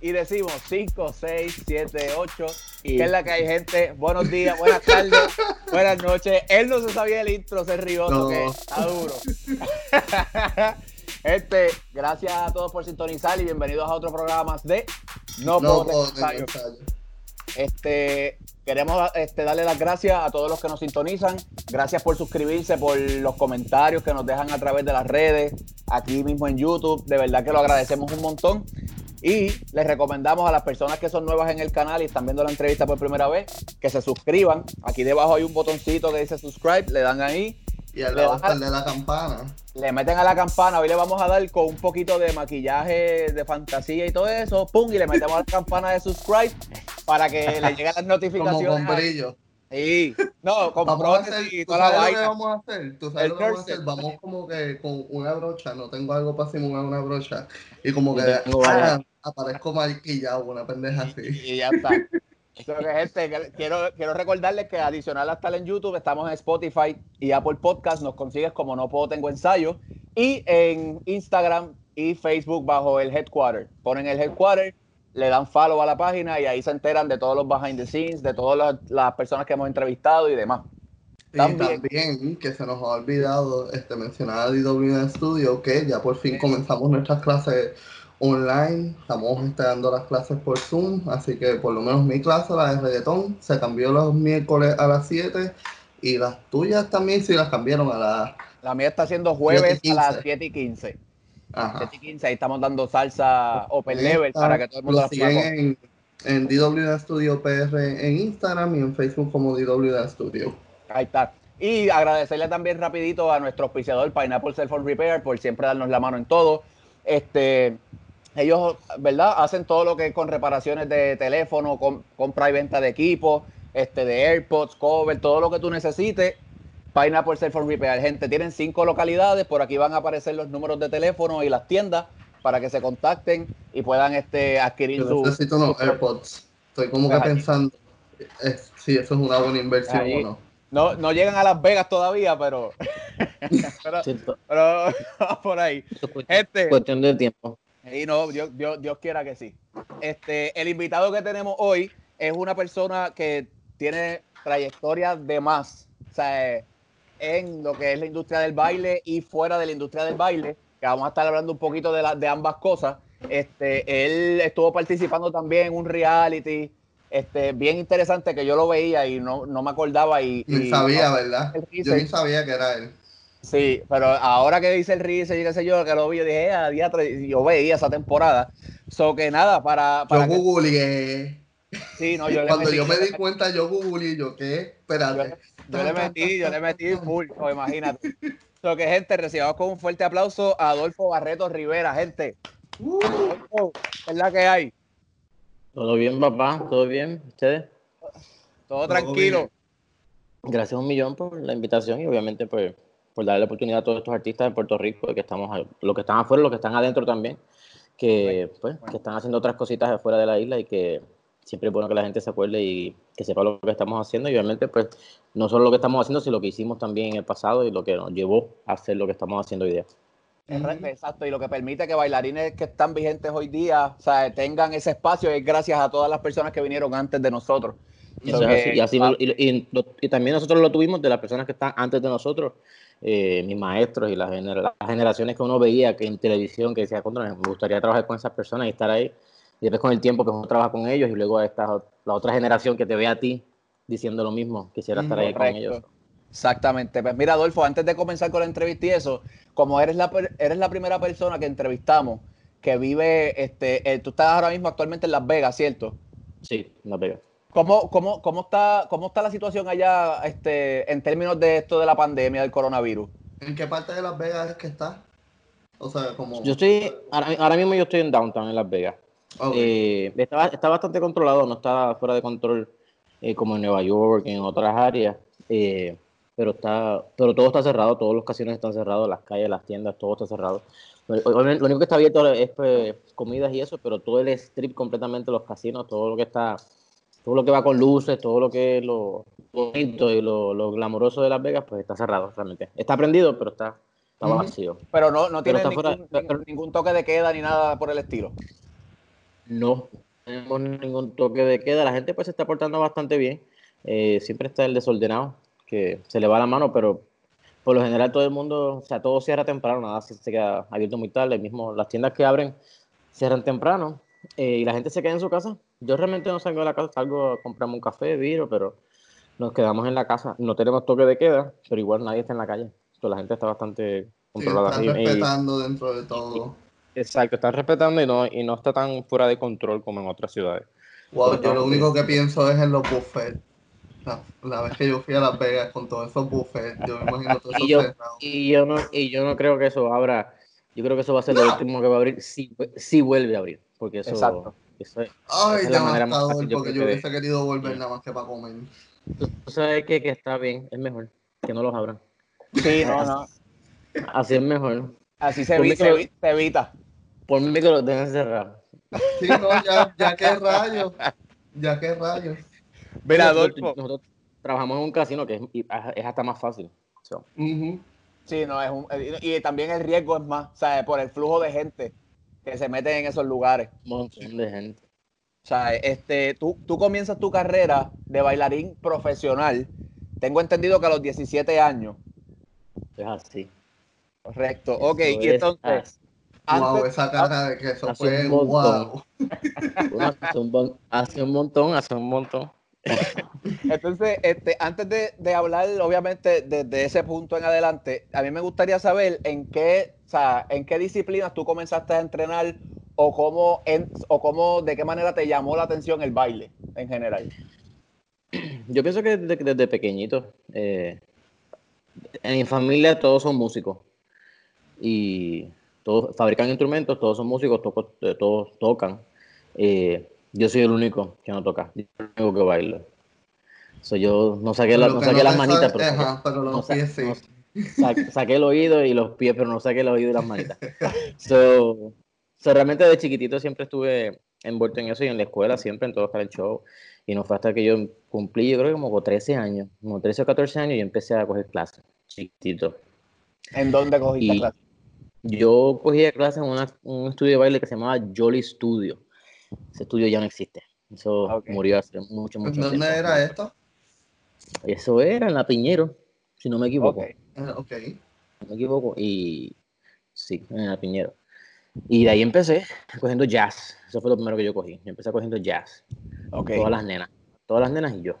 y decimos 5, 6, 7, 8. Y que es la que hay gente. Buenos días, buenas tardes, buenas noches. Él no se sabía el intro, se rió, no. que está duro. Este, gracias a todos por sintonizar y bienvenidos a otro programa más de No, no puedo ensayo. Este, queremos este, darle las gracias a todos los que nos sintonizan. Gracias por suscribirse, por los comentarios que nos dejan a través de las redes, aquí mismo en YouTube. De verdad que lo agradecemos un montón. Y les recomendamos a las personas que son nuevas en el canal y están viendo la entrevista por primera vez que se suscriban. Aquí debajo hay un botoncito que dice subscribe, le dan ahí. Y al lado está de la campana. Le meten a la campana, hoy le vamos a dar con un poquito de maquillaje de fantasía y todo eso, pum, y le metemos a la campana de subscribe para que le lleguen las notificaciones. Como con brillo. Sí, no, con vamos a hacer, y toda la vaina. Vamos a hacer? ¿Tú sabes lo que vamos a hacer? Vamos como que con una brocha, no tengo algo para simular una brocha, y como que ah, aparezco maquillado, una pendeja así. Y ya está. gente, quiero, quiero recordarles que adicional a estar en YouTube, estamos en Spotify y Apple Podcast. Nos consigues como No Puedo Tengo Ensayo. Y en Instagram y Facebook bajo el Headquarter. Ponen el Headquarter, le dan follow a la página y ahí se enteran de todos los behind the scenes, de todas las, personas que hemos entrevistado y demás. Y también, que se nos ha olvidado este, mencionar a DW Studio, que ya por fin comenzamos nuestras clases online, estamos dando las clases por Zoom, así que por lo menos mi clase, la de reggaetón, se cambió los miércoles a las 7 y las tuyas también sí las cambiaron a las... La mía está haciendo jueves a las 7 y 15. Ajá. 7 y 15, ahí estamos dando salsa open level para que todo el mundo la siguen en, en DW Studio PR en Instagram y en Facebook como DW Studio. Ahí está. Y agradecerle también rapidito a nuestro auspiciador Pineapple Cell Phone Repair por siempre darnos la mano en todo. Este, ellos, ¿verdad? Hacen todo lo que es con reparaciones de teléfono, con, compra y venta de equipo, este, de AirPods, cover, todo lo que tú necesites. Pineapple Cell Phone Repair. Gente, tienen cinco localidades. Por aquí van a aparecer los números de teléfono y las tiendas para que se contacten y puedan este, adquirir Yo necesito unos AirPods. Estoy como que pensando si eso es una buena inversión o no. No, no llegan a Las Vegas todavía, pero. pero, pero, por ahí. Gente, cuestión de tiempo. Y no, Dios, Dios, quiera que sí. Este, el invitado que tenemos hoy es una persona que tiene trayectoria de más. O sea, en lo que es la industria del baile y fuera de la industria del baile, que vamos a estar hablando un poquito de, la, de ambas cosas. Este, él estuvo participando también en un reality este, bien interesante que yo lo veía y no, me acordaba. Y, ni sabía, ¿verdad? Yo ni sabía que era él. Sí, pero ahora que dice el Rice y qué sé yo, que lo vi, yo dije, ah, yo veía esa temporada. So que nada, para. para yo googleé. Sí, no, yo Cuando yo me di cuenta, yo googleé, yo, ¿qué? Espérate. Yo, yo le metí, yo le metí full, no, imagínate. So que, gente, recibamos con un fuerte aplauso a Adolfo Barreto Rivera, gente. Uh. es la que hay. Todo bien, papá, todo bien, ¿ustedes? Todo, tranquilo. Gracias un millón por la invitación y obviamente pues por darle la oportunidad a todos estos artistas de Puerto Rico, que estamos, los que están afuera, los que están adentro también, que, pues, que están haciendo otras cositas afuera de la isla y que siempre es bueno que la gente se acuerde y que sepa lo que estamos haciendo y obviamente pues no solo lo que estamos haciendo, sino lo que hicimos también en el pasado y lo que nos llevó a hacer lo que estamos haciendo hoy día. Exacto, y lo que permite que bailarines que están vigentes hoy día o sea, tengan ese espacio es gracias a todas las personas que vinieron antes de nosotros. Y, así, y, y, también nosotros lo tuvimos de las personas que están antes de nosotros eh, mis maestros y las, generaciones que uno veía que en televisión que decía, me gustaría trabajar con esas personas y estar ahí. Y después con el tiempo que uno trabaja con ellos y luego esta, la otra generación que te ve a ti diciendo lo mismo, quisiera estar ahí con ellos. Exactamente. Pues mira, Adolfo, antes de comenzar con la entrevista y eso, como eres la, eres la primera persona que entrevistamos que vive, este, eh, tú estás ahora mismo actualmente en Las Vegas, ¿cierto? Sí, en Las Vegas. ¿Cómo, cómo, cómo, está, ¿Cómo está la situación allá este, en términos de esto de la pandemia del coronavirus? ¿En qué parte de Las Vegas es que está? O sea, como... Yo estoy, ahora, mismo yo estoy en downtown, en Las Vegas. Eh, está, está, bastante controlado, no está fuera de control eh, como en Nueva York, en otras áreas. Eh, pero está pero todo está cerrado, todos los casinos están cerrados, las calles, las tiendas, todo está cerrado. Lo único que está abierto es pues, comidas y eso, pero todo el strip completamente, los casinos, todo lo que está todo lo que va con luces, todo lo que es lo bonito y lo, lo glamoroso de Las Vegas, pues está cerrado realmente. Está prendido, pero está, vacío. Pero no, no tiene ningún, ningún, toque de queda ni nada por el estilo. No tenemos ningún toque de queda. La gente pues se está portando bastante bien. Eh, siempre está el desordenado, que se le va la mano, pero por lo general todo el mundo, o sea, todo cierra temprano, nada se, queda abierto muy tarde. Mismo las tiendas que abren cierran temprano eh, y la gente se queda en su casa. Yo realmente no salgo de la casa, salgo a comprarme un café, vino, pero nos quedamos en la casa. No tenemos toque de queda, pero igual nadie está en la calle. Entonces, la gente está bastante controlada. están respetando dentro de todo. exacto, están respetando y no, y no está tan fuera de control como en otras ciudades. Wow, yo lo único que pienso es en los buffets. La, vez que yo fui a Las Vegas con todos esos buffets, yo me imagino todo eso y yo, y yo no Y yo no creo que eso abra, yo creo que eso va a ser lo último que va a abrir si, si vuelve a abrir, porque eso, Exacto. Eso es, Ay, la manera más fácil, porque yo hubiese querido volver nada más que para comer. Tú sabes que, que está bien, es mejor que no los abran. Sí, no, no. Así es mejor. Así se, evita, se, evita. Por mí que lo dejen cerrar. Sí, no, ya, ya qué rayos. Ya qué rayos. Mira, nosotros, trabajamos en un casino que es, es hasta más fácil. Sí, no, es un, y también el riesgo es más, ¿sabes? Por el flujo de gente que se mete en esos lugares. Un montón de gente. O sea, este, tú, tú comienzas tu carrera de bailarín profesional. Tengo entendido que a los 17 años. Es así. Correcto. Ok, y entonces. wow, esa cara de que eso fue wow. hace, un, hace un montón, hace un montón. Entonces, este, antes de, hablar, obviamente, desde ese punto en adelante, a mí me gustaría saber en qué, o sea, en qué disciplinas tú comenzaste a entrenar o cómo, o cómo, de qué manera te llamó la atención el baile en general. Yo pienso que desde, pequeñito, eh, en mi familia todos son músicos y todos fabrican instrumentos, todos son músicos, todos, todos tocan. Eh, yo soy el único que no toca, yo tengo que bailar. So, yo no saqué, la, no saqué las manitas, pero, los pies sí. saqué el oído y los pies, pero no saqué el oído y las manitas. so, realmente de chiquitito siempre estuve envuelto en eso y en la escuela siempre, en todos los show. Y no fue hasta que yo cumplí, yo creo que como 13 años, como 13 o 14 años, y empecé a coger clases, chiquitito. ¿En dónde cogiste clases? Yo cogía clases en un estudio de baile que se llamaba Jolly Studio. Ese estudio ya no existe. Eso murió hace mucho, mucho tiempo. ¿Dónde era esto? Eso era en La Piñero, si no me equivoco. Ok. No me equivoco. Y sí, en La Piñero. Y de ahí empecé cogiendo jazz. Eso fue lo primero que yo cogí. Yo empecé cogiendo jazz. Okay. Todas las nenas. Todas las nenas y yo.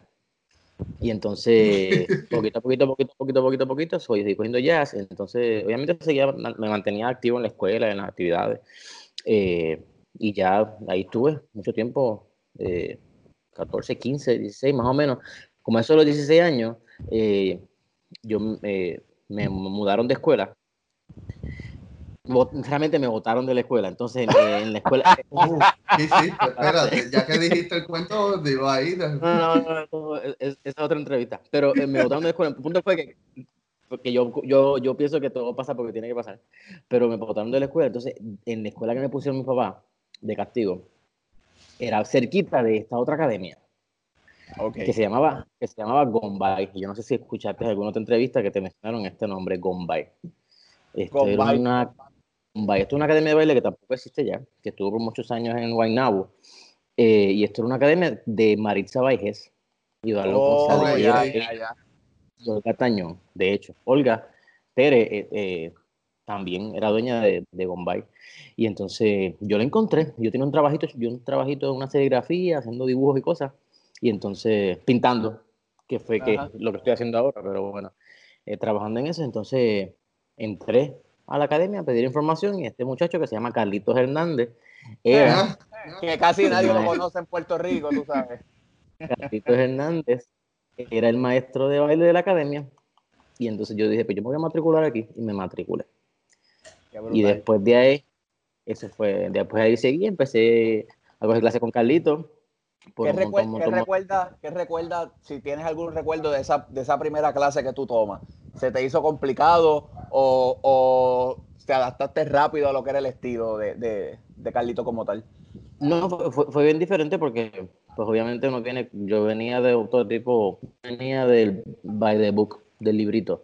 Y entonces, poquito a poquito, poquito, poquito, poquito, poquito, soy cogiendo jazz. Entonces, obviamente seguía, me mantenía activo en la escuela, en las actividades. Eh, y ya ahí estuve mucho tiempo, 14, 15, 16 más o menos. Como eso a los 16 años, eh, yo eh, me mudaron de escuela. Realmente me botaron de la escuela, entonces en, la escuela... Uh, sí, sí, espérate, ya que dijiste el cuento, digo ahí... No, no, no, esa es otra entrevista, pero eh, me botaron de la escuela. El punto fue que porque yo, yo, yo pienso que todo pasa porque tiene que pasar, pero me botaron de la escuela, entonces en la escuela que me pusieron mi papá, de castigo era cerquita de esta otra academia que se llamaba que se llamaba Gombay. Yo no sé si escuchaste alguna otra entrevista que te mencionaron este nombre, Gombay. Esto era una, Esto es una academia de baile que tampoco existe ya, que estuvo por muchos años en Guaynabo. Eh, y esto era una academia de Maritza Baiges y oh, Olga Tañón, de hecho. Olga Tere eh, eh, también era dueña de, de Bombay. Y entonces yo la encontré. Yo tenía un trabajito, yo un trabajito de una serigrafía, haciendo dibujos y cosas. Y entonces pintando, que fue que lo que estoy haciendo ahora, pero bueno, eh, trabajando en eso. Entonces entré a la academia a pedir información y este muchacho que se llama Carlitos Hernández era... Que casi nadie lo conoce en Puerto Rico, tú sabes. Carlitos Hernández era el maestro de baile de la academia. Y entonces yo dije, pues yo me voy a matricular aquí. Y me matriculé. Y después de ahí, eso fue, después de ahí seguí, empecé a coger clases con Carlito. ¿Qué, recuerda, ¿qué, recuerda, si tienes algún recuerdo de esa, de esa primera clase que tú tomas? ¿Se te hizo complicado o, o te adaptaste rápido a lo que era el estilo de, de, de Carlito como tal? No, fue, fue, bien diferente porque, pues obviamente uno viene, yo venía de otro tipo, venía del by the book, del librito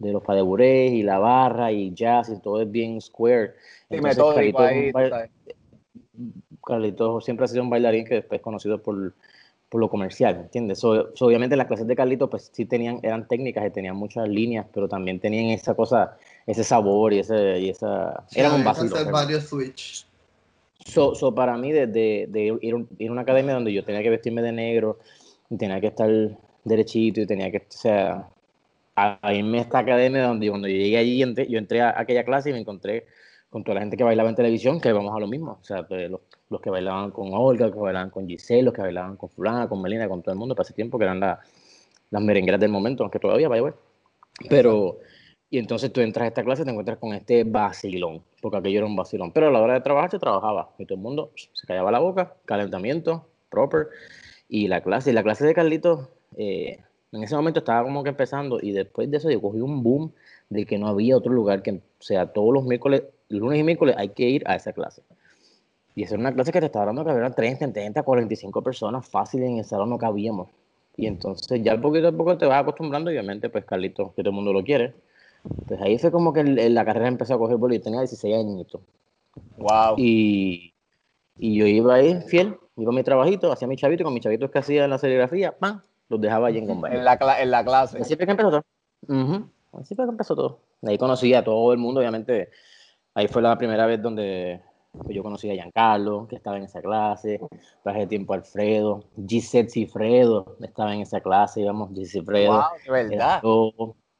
de los padeburés y la barra y jazz y todo es bien square. Entonces, Carlitos siempre ha sido un bailarín que después es conocido por, por lo comercial, ¿entiendes? obviamente las clases de Carlitos pues sí tenían, eran técnicas y tenían muchas líneas, pero también tenían esa cosa, ese sabor y, ese, y esa... eran un vacío. varios switch. So, so, para mí, de, de, ir, a una academia donde yo tenía que vestirme de negro, y tenía que estar derechito y tenía que, o sea, a, irme a esta academia donde cuando yo llegué allí, yo entré a aquella clase y me encontré con toda la gente que bailaba en televisión, que vamos a lo mismo. O sea, pues, los, los, que bailaban con Olga, los que bailaban con Giselle, los que bailaban con Fulana, con Melina, con todo el mundo, para ese tiempo, que eran las merengueras del momento, aunque todavía vaya, ver. Pero, y entonces tú entras a esta clase y te encuentras con este vacilón, porque aquello era un vacilón. Pero a la hora de trabajar se trabajaba, y todo el mundo se callaba la boca, calentamiento, proper, y la clase, y la clase de Carlitos, eh, en ese momento estaba como que empezando, y después de eso yo cogí un boom de que no había otro lugar que, o sea, todos los miércoles lunes y miércoles hay que ir a esa clase. Y esa era una clase que te estaba dando que había 30, 30, 45 personas fácil en el salón no cabíamos. Y entonces ya poquito a poco te vas acostumbrando, obviamente, pues Carlito, que todo el mundo lo quiere. Pues ahí fue como que la carrera empezó a coger boli, yo tenía 16 añitos. Wow. Y, y yo iba ahí fiel, iba a mi trabajito, hacía mi chavito, y con mis chavitos que hacía en la serigrafía, ¡pam! Los dejaba allí en Gombay. En la, en la clase. Así fue que empezó todo. Así fue que empezó todo. Ahí conocí a todo el mundo, obviamente Ahí fue la primera vez donde pues, yo conocí a Giancarlo, que estaba en esa clase, pasé tiempo Alfredo, Gisette Cifredo estaba en esa clase, digamos, Gisette Cifredo. Wow, de verdad.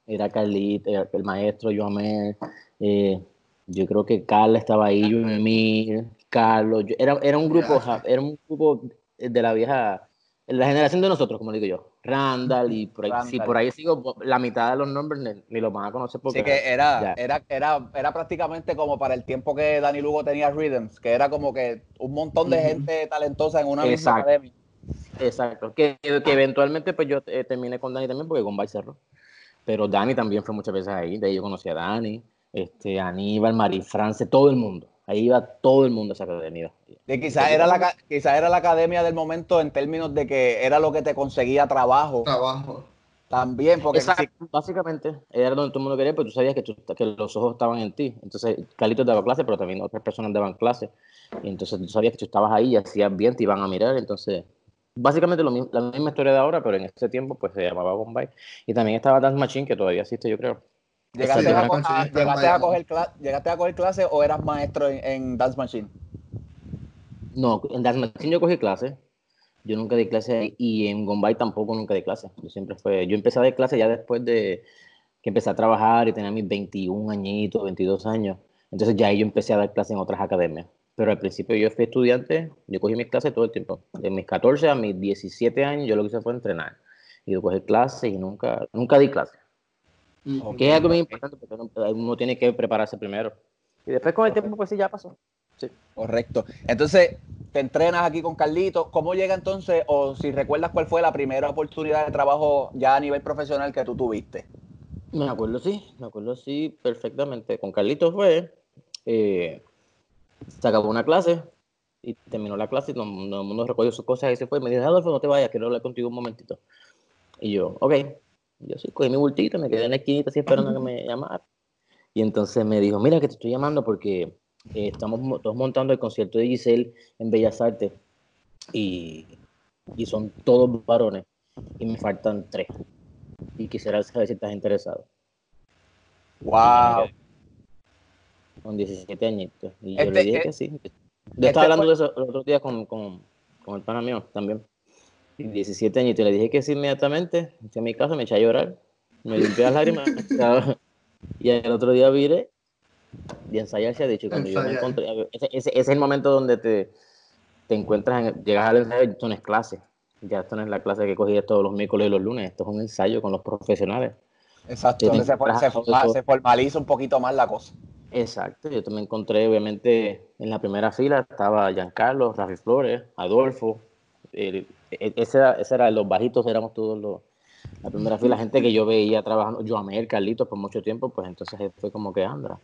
Era, Carlita, era el maestro Joamel, eh, yo creo que Carla estaba ahí, Emil, Carlos, era, era un grupo, era un grupo de la vieja, la generación de nosotros, como digo yo. Randall y por ahí, si por ahí sigo, la mitad de los nombres ni, los van a conocer porque... Sí, que era, era, era, era prácticamente como para el tiempo que Dani Lugo tenía Rhythms, que era como que un montón de gente talentosa en una misma academia. Exacto, que, que, eventualmente pues yo eh, terminé con Dani también porque con cerró. Pero Dani también fue muchas veces ahí, de ahí yo conocí a Dani, este, Aníbal, Marie France, todo el mundo. Ahí iba todo el mundo a esa academia. quizás era, la, quizá era la academia del momento en términos de que era lo que te conseguía trabajo. Trabajo. También, porque básicamente era donde todo el mundo quería, pero tú sabías que, que los ojos estaban en ti. Entonces, Carlitos daba clase, pero también otras personas daban clase. Y entonces tú sabías que tú estabas ahí y hacías bien, te iban a mirar. Entonces, básicamente lo la misma historia de ahora, pero en ese tiempo pues se llamaba Bombay. Y también estaba Dance Machine, que todavía existe, yo creo. ¿Llegaste, a, coger ¿Llegaste, a, coger clase o eras maestro en, Dance Machine? No, en Dance Machine yo cogí clase. Yo nunca di clase y en Gombay tampoco nunca di clase. Yo siempre fue, yo empecé a dar clase ya después de que empecé a trabajar y tenía mis 21 añitos, 22 años. Entonces ya yo empecé a dar clase en otras academias. Pero al principio yo fui estudiante, yo cogí mis clases todo el tiempo. De mis 14 a mis 17 años yo lo que hice fue entrenar. Y yo cogí clases y nunca, nunca di clase. Que es algo muy importante porque uno tiene que prepararse primero. Y después con el tiempo, pues sí, ya pasó. Sí. Correcto. Entonces, te entrenas aquí con Carlito. ¿Cómo llega entonces, o si recuerdas cuál fue la primera oportunidad de trabajo ya a nivel profesional que tú tuviste? Me acuerdo, sí, me acuerdo, sí, perfectamente. Con Carlito fue, eh, se acabó una clase y terminó la clase y todo, el mundo recogió sus cosas y se fue. Y me dijo, Adolfo, no te vayas, quiero hablar contigo un momentito. Y yo, ok. Yo sí, cogí mi bultito, me quedé en la esquinita así esperando a que me llamara. Y entonces me dijo, mira que te estoy llamando porque eh, estamos todos montando el concierto de Giselle en Bellas Artes y, y son todos varones y me faltan tres. Y quisiera saber si estás interesado. ¡Wow! Con 17 añitos. Y yo le este, dije eh, que sí. Yo estaba hablando de eso el otro día con, con, con el pana mío también. 17 años, y le dije que sí inmediatamente. Fui a mi casa, me eché a llorar, me limpié las lágrimas. y el otro día viré y ensayar se ha dicho. Cuando yo me encontré, ese, ese, es el momento donde te, te encuentras, en, llegas al ensayo, esto no es clase. Ya esto no es la clase que cogí todos los miércoles y los lunes, esto es un ensayo con los profesionales. Exacto, se, se, formaliza un poquito más la cosa. Exacto, yo me encontré obviamente en la primera fila, estaba Giancarlo, Rafi Flores, Adolfo, el, e, ese era, ese era, los bajitos éramos todos los, la primera fila, la gente que yo veía trabajando, yo amé el Carlitos por mucho tiempo, pues entonces fue como que anda.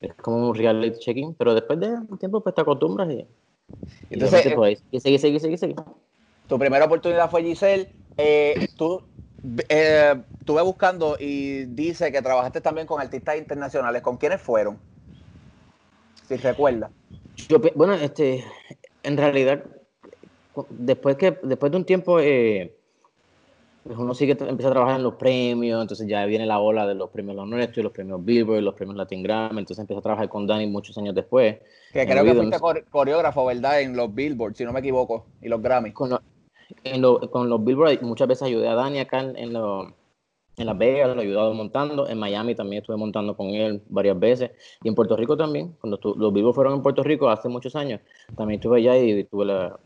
Es como un reality checking, pero después de un tiempo pues te acostumbras y, entonces, y pues, sigue, sigue, sigue, sigue. Tu primera oportunidad fue Giselle. Eh, tú eh, estuve buscando y dice que trabajaste también con artistas internacionales. ¿Con quiénes fueron? Si recuerdas. Yo, bueno, este, en realidad, después, que, después de un tiempo, eh, pues uno sigue, empieza a trabajar en los premios, entonces ya viene la ola de los premios Los Nuestros, los premios Billboard, los premios Latin Grammy, entonces empieza a trabajar con Danny muchos años después. Que creo que fuiste coreógrafo, ¿verdad? En los Billboard, si no me equivoco, y los Grammy. Con, con los Billboard muchas veces ayudé a Dani acá en, en, en Las Vegas, lo he ayudado montando, en Miami también estuve montando con él varias veces, y en Puerto Rico también, cuando los Billboard fueron en Puerto Rico hace muchos años, también estuve allá y tuve la,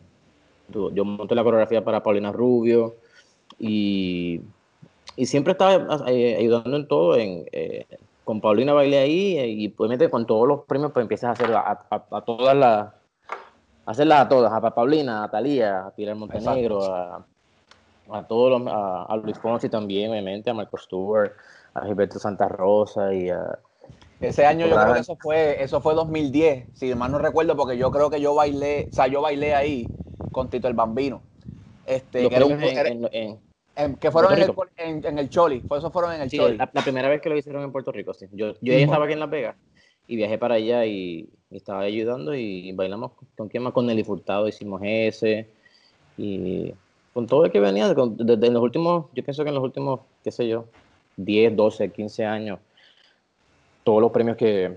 yo monté la coreografía para Paulina Rubio, y, y siempre estaba eh, ayudando en todo. En, eh, con Paulina bailé ahí eh, y pues con todos los premios pues empiezas a hacer a, a, todas las hacerlas a todas, a Paulina, a Talía, a Pilar Montenegro, a, a, todos los, a, Luis Fonsi también, obviamente, a Marco Stewart, a Gilberto Santa Rosa y a ese año yo creo que eso fue, eso fue 2010, si mal no recuerdo, porque yo creo que yo bailé, o sea, yo bailé ahí con Tito el Bambino. Este, que era un, en, que fueron en el, en, el, Choli, por eso fueron en el Choli. La, primera vez que lo hicieron en Puerto Rico, sí. Yo, yo ya estaba aquí en Las Vegas y viajé para allá y, estaba ayudando y bailamos con quién más, con Nelly Furtado hicimos ese y con todo el que venía, desde los últimos, yo pienso que en los últimos, qué sé yo, 10, 12, 15 años, todos los premios que...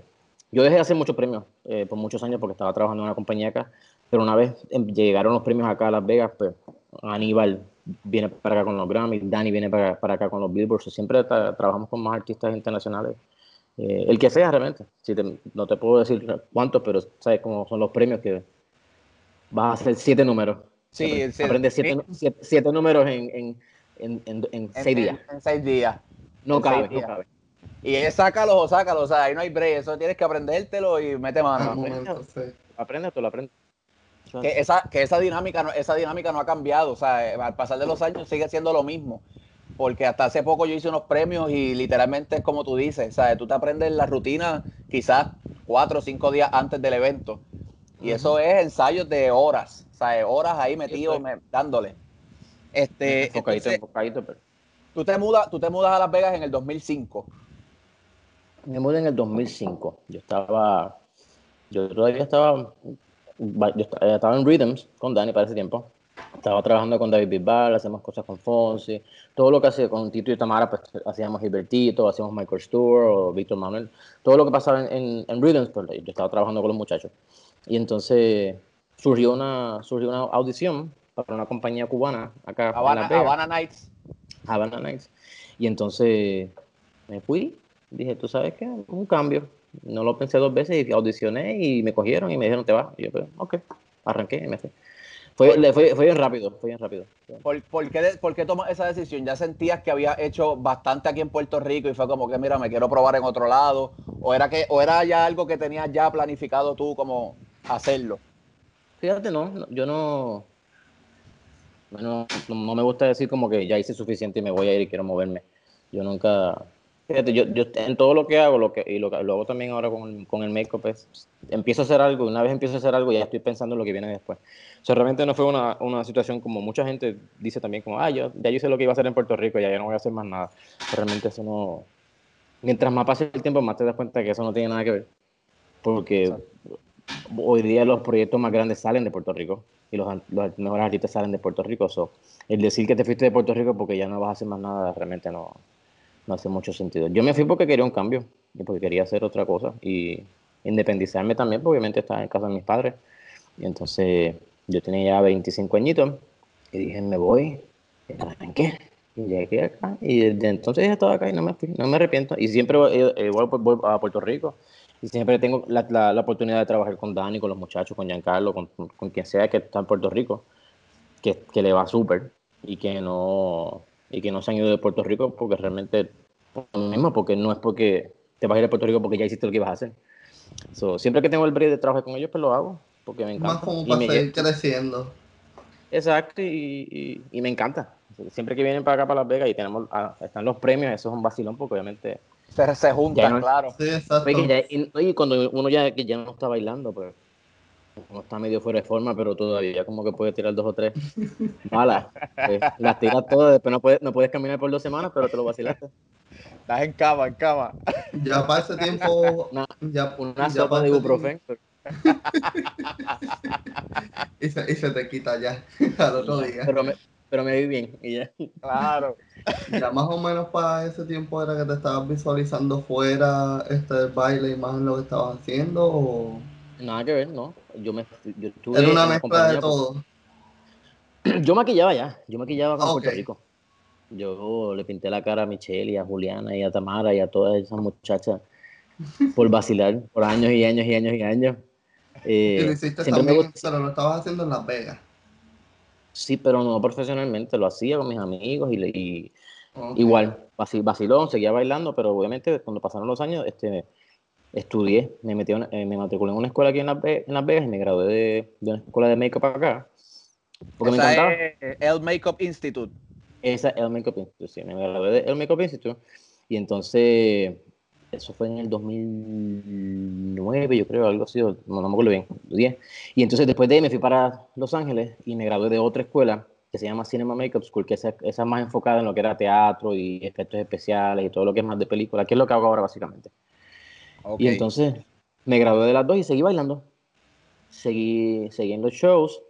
Yo dejé de hacer muchos premios eh, por muchos años porque estaba trabajando en una compañía acá, pero una vez em, llegaron los premios acá a Las Vegas, pues Aníbal viene para acá con los Grammy, Dani viene para, para acá con los Billboards, siempre trabajamos con más artistas internacionales. Eh, el que sea realmente, si no te puedo decir cuántos, pero sabes cómo son los premios que vas a hacer siete números. Sí, aprende siete, siete, números en, en, en, en seis días. En, seis días. No cabe, no cabe. Y es sácalo o sácalo, o sea, ahí no hay break, eso tienes que aprendértelo y mete mano. Aprende, tú lo aprendes. Que esa, que esa dinámica no, esa dinámica no ha cambiado, o sea, al pasar de los años sigue siendo lo mismo. Porque hasta hace poco yo hice unos premios y literalmente es como tú dices, ¿sabes? Tú te aprendes la rutina quizás cuatro o cinco días antes del evento. Y eso es ensayos de horas, ¿sabes? Horas ahí metido dándole. Este, enfocadito, enfocadito, pero... tú, te mudas, tú te mudas a Las Vegas en el 2005. Me mudé en el 2005. Yo estaba, yo todavía estaba yo eh, estaba en Rhythms con Dani para ese tiempo. Estaba trabajando con David Bisbal, hacemos cosas con Fonsi, todo lo que hacía con Tito y Tamara, pues hacíamos Gilbertito, hacíamos Michael Stewart o Víctor Manuel, todo lo que pasaba en, en, Rhythms, pues yo estaba trabajando con los muchachos. Y entonces surgió una, surgió una audición para una compañía cubana acá Habana, en Habana Nights. Habana Nights. Y entonces me fui, dije, tú sabes qué, un cambio, no lo pensé dos veces y audicioné y me cogieron y me dijeron, te vas. Y yo, pues, ok, arranqué y me fui. Fue, fue, fue, bien rápido, fue bien rápido. ¿Por, por, qué, ¿Por, qué, tomas esa decisión? ¿Ya sentías que había hecho bastante aquí en Puerto Rico y fue como que, mira, me quiero probar en otro lado? ¿O era, que, o era ya algo que tenías ya planificado tú como hacerlo? Fíjate, no, yo no, bueno, no me gusta decir como que ya hice suficiente y me voy a ir y quiero moverme. Yo nunca, Fíjate, yo, yo en todo lo que hago, lo que, y lo, lo hago también ahora con el, con el make-up, es, empiezo a hacer algo, y una vez empiezo a hacer algo, ya estoy pensando en lo que viene después. O sea, realmente no fue una, una situación como mucha gente dice también, como, ah, yo, ya yo sé lo que iba a hacer en Puerto Rico, ya, ya no voy a hacer más nada. realmente eso no... Mientras más pase el tiempo, más te das cuenta que eso no tiene nada que ver. Porque hoy día los proyectos más grandes salen de Puerto Rico y los, los mejores artistas salen de Puerto Rico. So, el decir que te fuiste de Puerto Rico porque ya no vas a hacer más nada, realmente no, no hace mucho sentido. Yo me fui porque quería un cambio y porque quería hacer otra cosa y independizarme también, porque obviamente estaba en casa de mis padres. Y entonces yo tenía ya 25 añitos y dije, me voy. ¿En qué? Y llegué acá y desde entonces ya estaba acá y no me fui, no me arrepiento. Y siempre voy, a Puerto Rico y siempre tengo la, la, oportunidad de trabajar con Dani, con los muchachos, con Giancarlo, con, con quien sea que está en Puerto Rico, que, que le va súper y que no y que no se han ido de Puerto Rico porque realmente lo mismo, porque no es porque te vas a ir a Puerto Rico porque ya hiciste lo que ibas a hacer. siempre que tengo el break de trabajar con ellos, pues lo hago, porque me encanta. Más como para seguir creciendo. Exacto, y, y, me encanta. Siempre que vienen para acá, para Las Vegas, y tenemos ah, están los premios, eso es un vacilón, porque obviamente... Se, se juntan, claro. Sí, exacto. y, cuando uno ya, que ya no está bailando, pues no está medio fuera de forma, pero todavía como que puede tirar dos o tres balas. Pues, las tiras todas, después no puedes, no puedes caminar por dos semanas, pero te lo vacilaste. Estás en cama, en cama. Ya para ese tiempo. Una, ya, una sopa de ibuprofeno. y, se, y, se, te quita ya al otro día. Pero me, pero me vi bien y ya. Claro. Ya más o menos para ese tiempo era que te estabas visualizando fuera este baile y más en lo que estabas haciendo o... Nada que ver, no. Yo me yo estuve Era una mezcla de todo. Yo maquillaba ya, yo maquillaba con Puerto Rico. Yo le pinté la cara a Michelle y a Juliana y a Tamara y a todas esas muchachas por vacilar por años y años y años y años. Eh, y lo hiciste también, pero lo estabas haciendo en Las Vegas. Sí, pero no profesionalmente, lo hacía con mis amigos y, igual, vacilón, seguía bailando, pero obviamente cuando pasaron los años, este, estudié, me metí eh, me matriculé en una escuela aquí en Las, en Vegas y me gradué de, de una escuela de make-up acá. Porque Esa me encantaba. Es el Makeup Institute. Esa es el Makeup Institute, sí, me gradué de el Makeup Institute y entonces eso fue en el 2009, yo creo, algo así, no, me acuerdo bien, 10. Y entonces después de ahí me fui para Los Ángeles y me gradué de otra escuela que se llama Cinema Makeup School, que esa, esa es más enfocada en lo que era teatro y efectos especiales y todo lo que es más de película, que es lo que hago ahora básicamente. Y entonces me gradué de las dos y seguí bailando. Seguí, seguí en los shows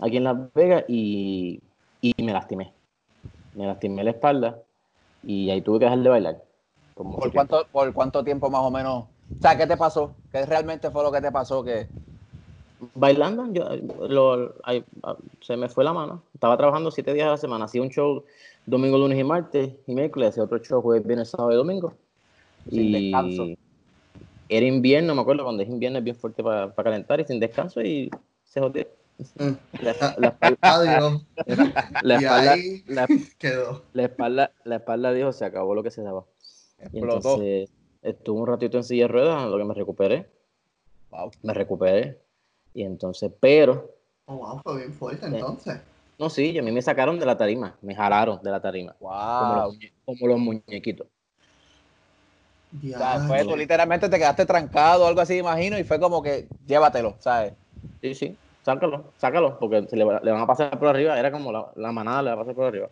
aquí en Las Vegas y, y me lastimé. Me lastimé la espalda y ahí tuve que dejar de bailar ¿Por cuánto, ¿Por cuánto tiempo más o menos? O sea, ¿qué te pasó? ¿Qué realmente fue lo que te pasó? que Bailando, yo, se me fue la mano. Estaba trabajando siete días a la semana. Hacía un show domingo, lunes y martes y miércoles. Hacía otro show jueves, viernes, sábado y domingo. Sin y descanso. Era invierno, me acuerdo, cuando es invierno es bien fuerte para, calentar y sin descanso y se jodió. Mm. La, espalda, la, espalda, la, quedó. La espalda, la espalda dijo, se acabó lo que se daba. entonces estuve un ratito en silla de ruedas, lo que me recuperé. Me recuperé. Y entonces, pero. Oh, wow, fue bien fuerte eh, entonces. no, sí, a mí me sacaron de la tarima, me jalaron de la tarima. Wow. Como los, muñequitos. O sea, fue, tú literalmente te quedaste trancado o algo así, imagino, y fue como que llévatelo, ¿sabes? Sí, sí, sácalo, sácalo, porque se le, le, van a pasar por arriba, era como la, la, manada le va a pasar por arriba.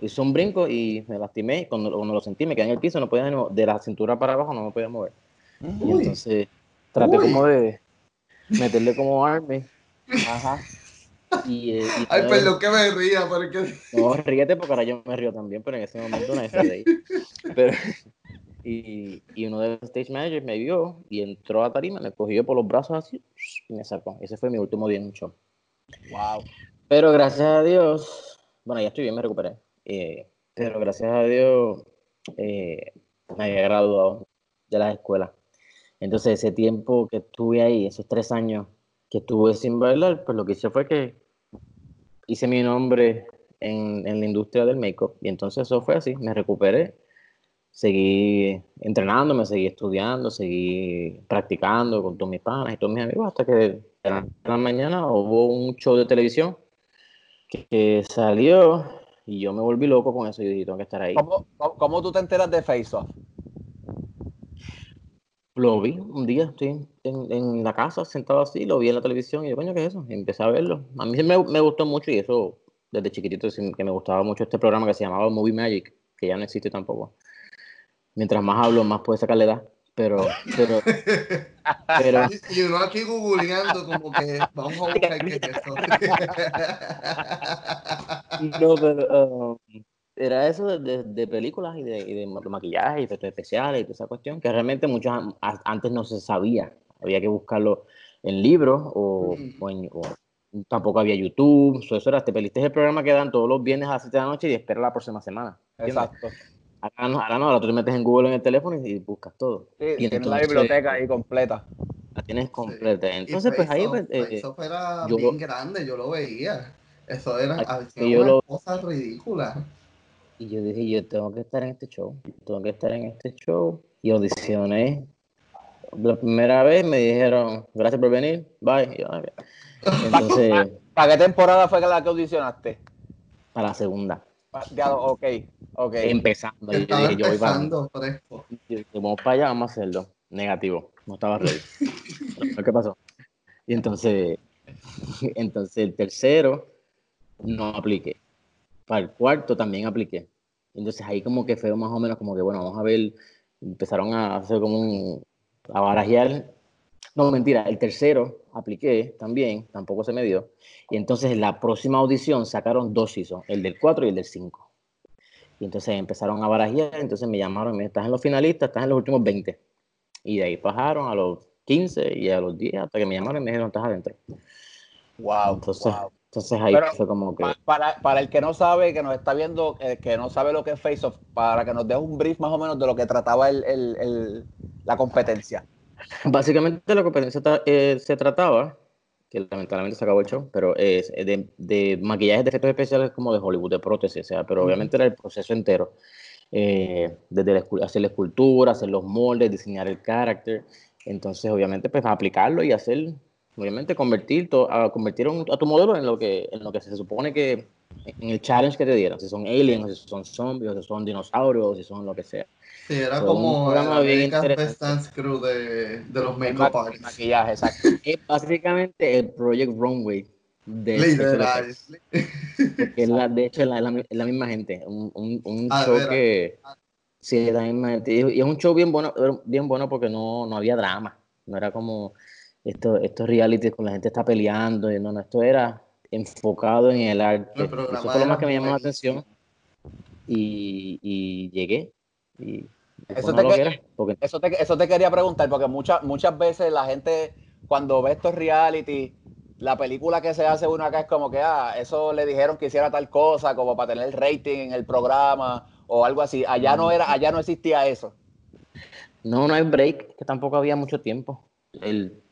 Hice un brinco y me lastimé, y cuando, cuando lo sentí me quedé en el piso, no podía, de la cintura para abajo no me podía mover. Y entonces traté como de, meterle como arme. Ajá. Y, eh, Ay, perdón que me ría, porque. No, ríete porque ahora yo me río también, pero en ese momento no se reí. Pero, y, y, uno de los stage managers me vio y entró a tarima, me cogió por los brazos así y me sacó. Ese fue mi último día en un show. Wow. Pero gracias a Dios, bueno, ya estoy bien, me recuperé. Eh, pero gracias a Dios eh, me había graduado de la escuela. Entonces, ese tiempo que estuve ahí, esos tres años que estuve sin bailar, pues lo que hice fue que hice mi nombre en, en la industria del make-up. Y entonces eso fue así, me recuperé, seguí entrenándome, seguí estudiando, seguí practicando con todos mis panas y todos mis amigos, hasta que en la mañana hubo un show de televisión que, salió y yo me volví loco con eso y dije, tengo que estar ahí. ¿Cómo, cómo tú te enteras de Face Off? Lo vi un día, estoy en, la casa sentado así, lo vi en la televisión y yo, coño, ¿qué es eso? Y empecé a verlo. A mí me, me gustó mucho y eso, desde chiquitito, que me gustaba mucho este programa que se llamaba Movie Magic, que ya no existe tampoco. Mientras más hablo, más puede sacarle edad. Pero, pero, pero... Y uno aquí googleando como que vamos a buscar qué es eso. no, pero... Um, era eso de, de películas y de, y de, maquillaje y efectos especiales y toda esa cuestión, que realmente muchos antes no se sabía. Había que buscarlo en libros o, o, tampoco había YouTube. Eso, era, te peliste el programa que dan todos los viernes a las 7 de la noche y espera la próxima semana. Exacto. Ahora no, ahora no, ahora tú te metes en Google en el teléfono y, buscas todo. Sí, y tienes la biblioteca ahí completa. La tienes completa. Entonces, pues ahí. Pues, eh, eso era bien grande, yo lo veía. Eso era, una cosa ridícula. Y yo dije, yo tengo que estar en este show, tengo que estar en este show. Y audicioné. La primera vez me dijeron, gracias por venir, bye. Entonces, ¿Para qué temporada fue la que audicionaste? Para la segunda. Ya, ok, ok. Empezando. Yo dije, yo voy para, vamos para allá, vamos a hacerlo. Negativo, no estaba ready. ¿Qué pasó? Y entonces, entonces el tercero no apliqué para el cuarto también apliqué. Entonces ahí como que fue más o menos como que, bueno, vamos a ver, empezaron a hacer como un, a barajear No, mentira, el tercero apliqué también, tampoco se me dio. Y entonces en la próxima audición sacaron dos seasons, el del 4 y el del 5. Y entonces empezaron a barajear, entonces me llamaron, me estás en los finalistas, estás en los últimos 20. Y de ahí bajaron a los 15 y a los 10 hasta que me llamaron y me dijeron, estás adentro. Wow. Entonces, entonces ahí fue como que... Para, para, el que no sabe, que nos está viendo, que no sabe lo que es Face Off, para que nos dé un brief más o menos de lo que trataba el, el, la competencia. Básicamente la competencia eh, se trataba, que lamentablemente se acabó el show, pero es de, de maquillajes de efectos especiales como de Hollywood, de prótesis, o sea, pero obviamente era el proceso entero. Eh, desde hacer la escultura, hacer los moldes, diseñar el carácter. Entonces, obviamente, pues aplicarlo y hacer obviamente convertir, a, convertir a tu modelo en lo que en lo que se supone que en el challenge que te dieron, si son aliens, si son zombies, si son dinosaurios, si son lo que sea. Sí, era como el American Crew de, de los make-up artists. Maquillaje, exacto. Es básicamente el Project Runway de Literal. Es la, de hecho es la, la, misma gente, un, un, un show que sí, es la misma gente. Y es un show bien bueno, bien bueno porque no, no había drama, no era como esto, estos realities con la gente está peleando, y no, no, esto era enfocado en el arte. Eso fue lo más que me llamó la atención. Y, y llegué. Y eso te, eso, te, eso te, quería preguntar, porque muchas, muchas veces la gente, cuando ve estos reality, la película que se hace uno acá es como que, ah, eso le dijeron que hiciera tal cosa, como para tener rating en el programa o algo así. Allá no era, allá no existía eso. No, no hay break, que tampoco había mucho tiempo el,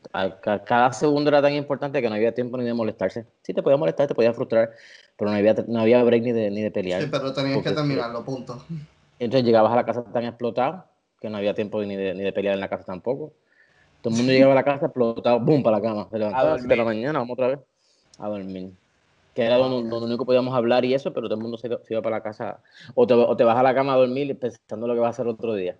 cada segundo era tan importante que no había tiempo ni de molestarse. Sí, te podía molestar, te podía frustrar, pero no había, no había break ni de, ni de pelear. Sí, pero tenías que terminarlo, punto. Entonces llegabas a la casa tan explotado que no había tiempo ni de, ni de pelear en la casa tampoco. Todo el mundo llegaba a la casa explotado, ¡boom! para la cama. Se levantaba a, la mañana, vamos otra vez a dormir. Que era lo, único que podíamos hablar y eso, pero todo el mundo se, iba para la casa. O te, o te vas a la cama a dormir pensando lo que va a hacer otro día.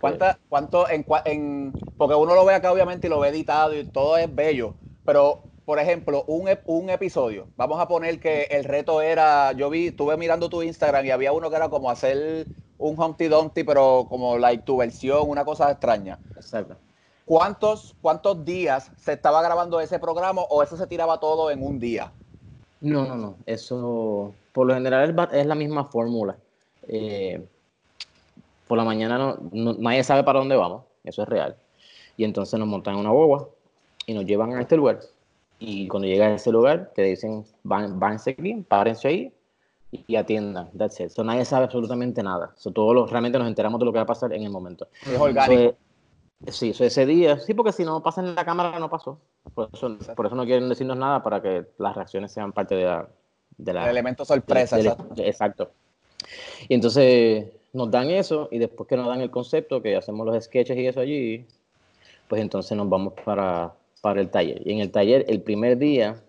¿Cuánta, cuánto en, en, porque uno lo ve acá obviamente y lo ve editado y todo es bello, pero por ejemplo, un, un episodio, vamos a poner que el reto era, yo vi, estuve mirando tu Instagram y había uno que era como hacer un Humpty Dumpty, pero como like tu versión, una cosa extraña. Exacto. ¿Cuántos, ¿Cuántos días se estaba grabando ese programa o eso se tiraba todo en un día? No, no, no. Eso, por lo general, es la misma fórmula. Eh, por la mañana no, nadie sabe para dónde vamos, eso es real. Y entonces nos montan en una boba y nos llevan a este lugar. Y cuando llegas a ese lugar, te dicen, van, váyanse aquí, párense ahí y, atiendan. That's it. So, nadie sabe absolutamente nada. So, todos realmente nos enteramos de lo que va a pasar en el momento. Es orgánico. sí, ese día, sí, porque si no pasa en la cámara, no pasó. Por eso, por eso no quieren decirnos nada para que las reacciones sean parte de la. De la el elemento sorpresa, exacto. exacto. Y entonces nos dan eso y después que nos dan el concepto, que hacemos los sketches y eso allí, pues entonces nos vamos para, para el taller. Y en el taller, el primer día,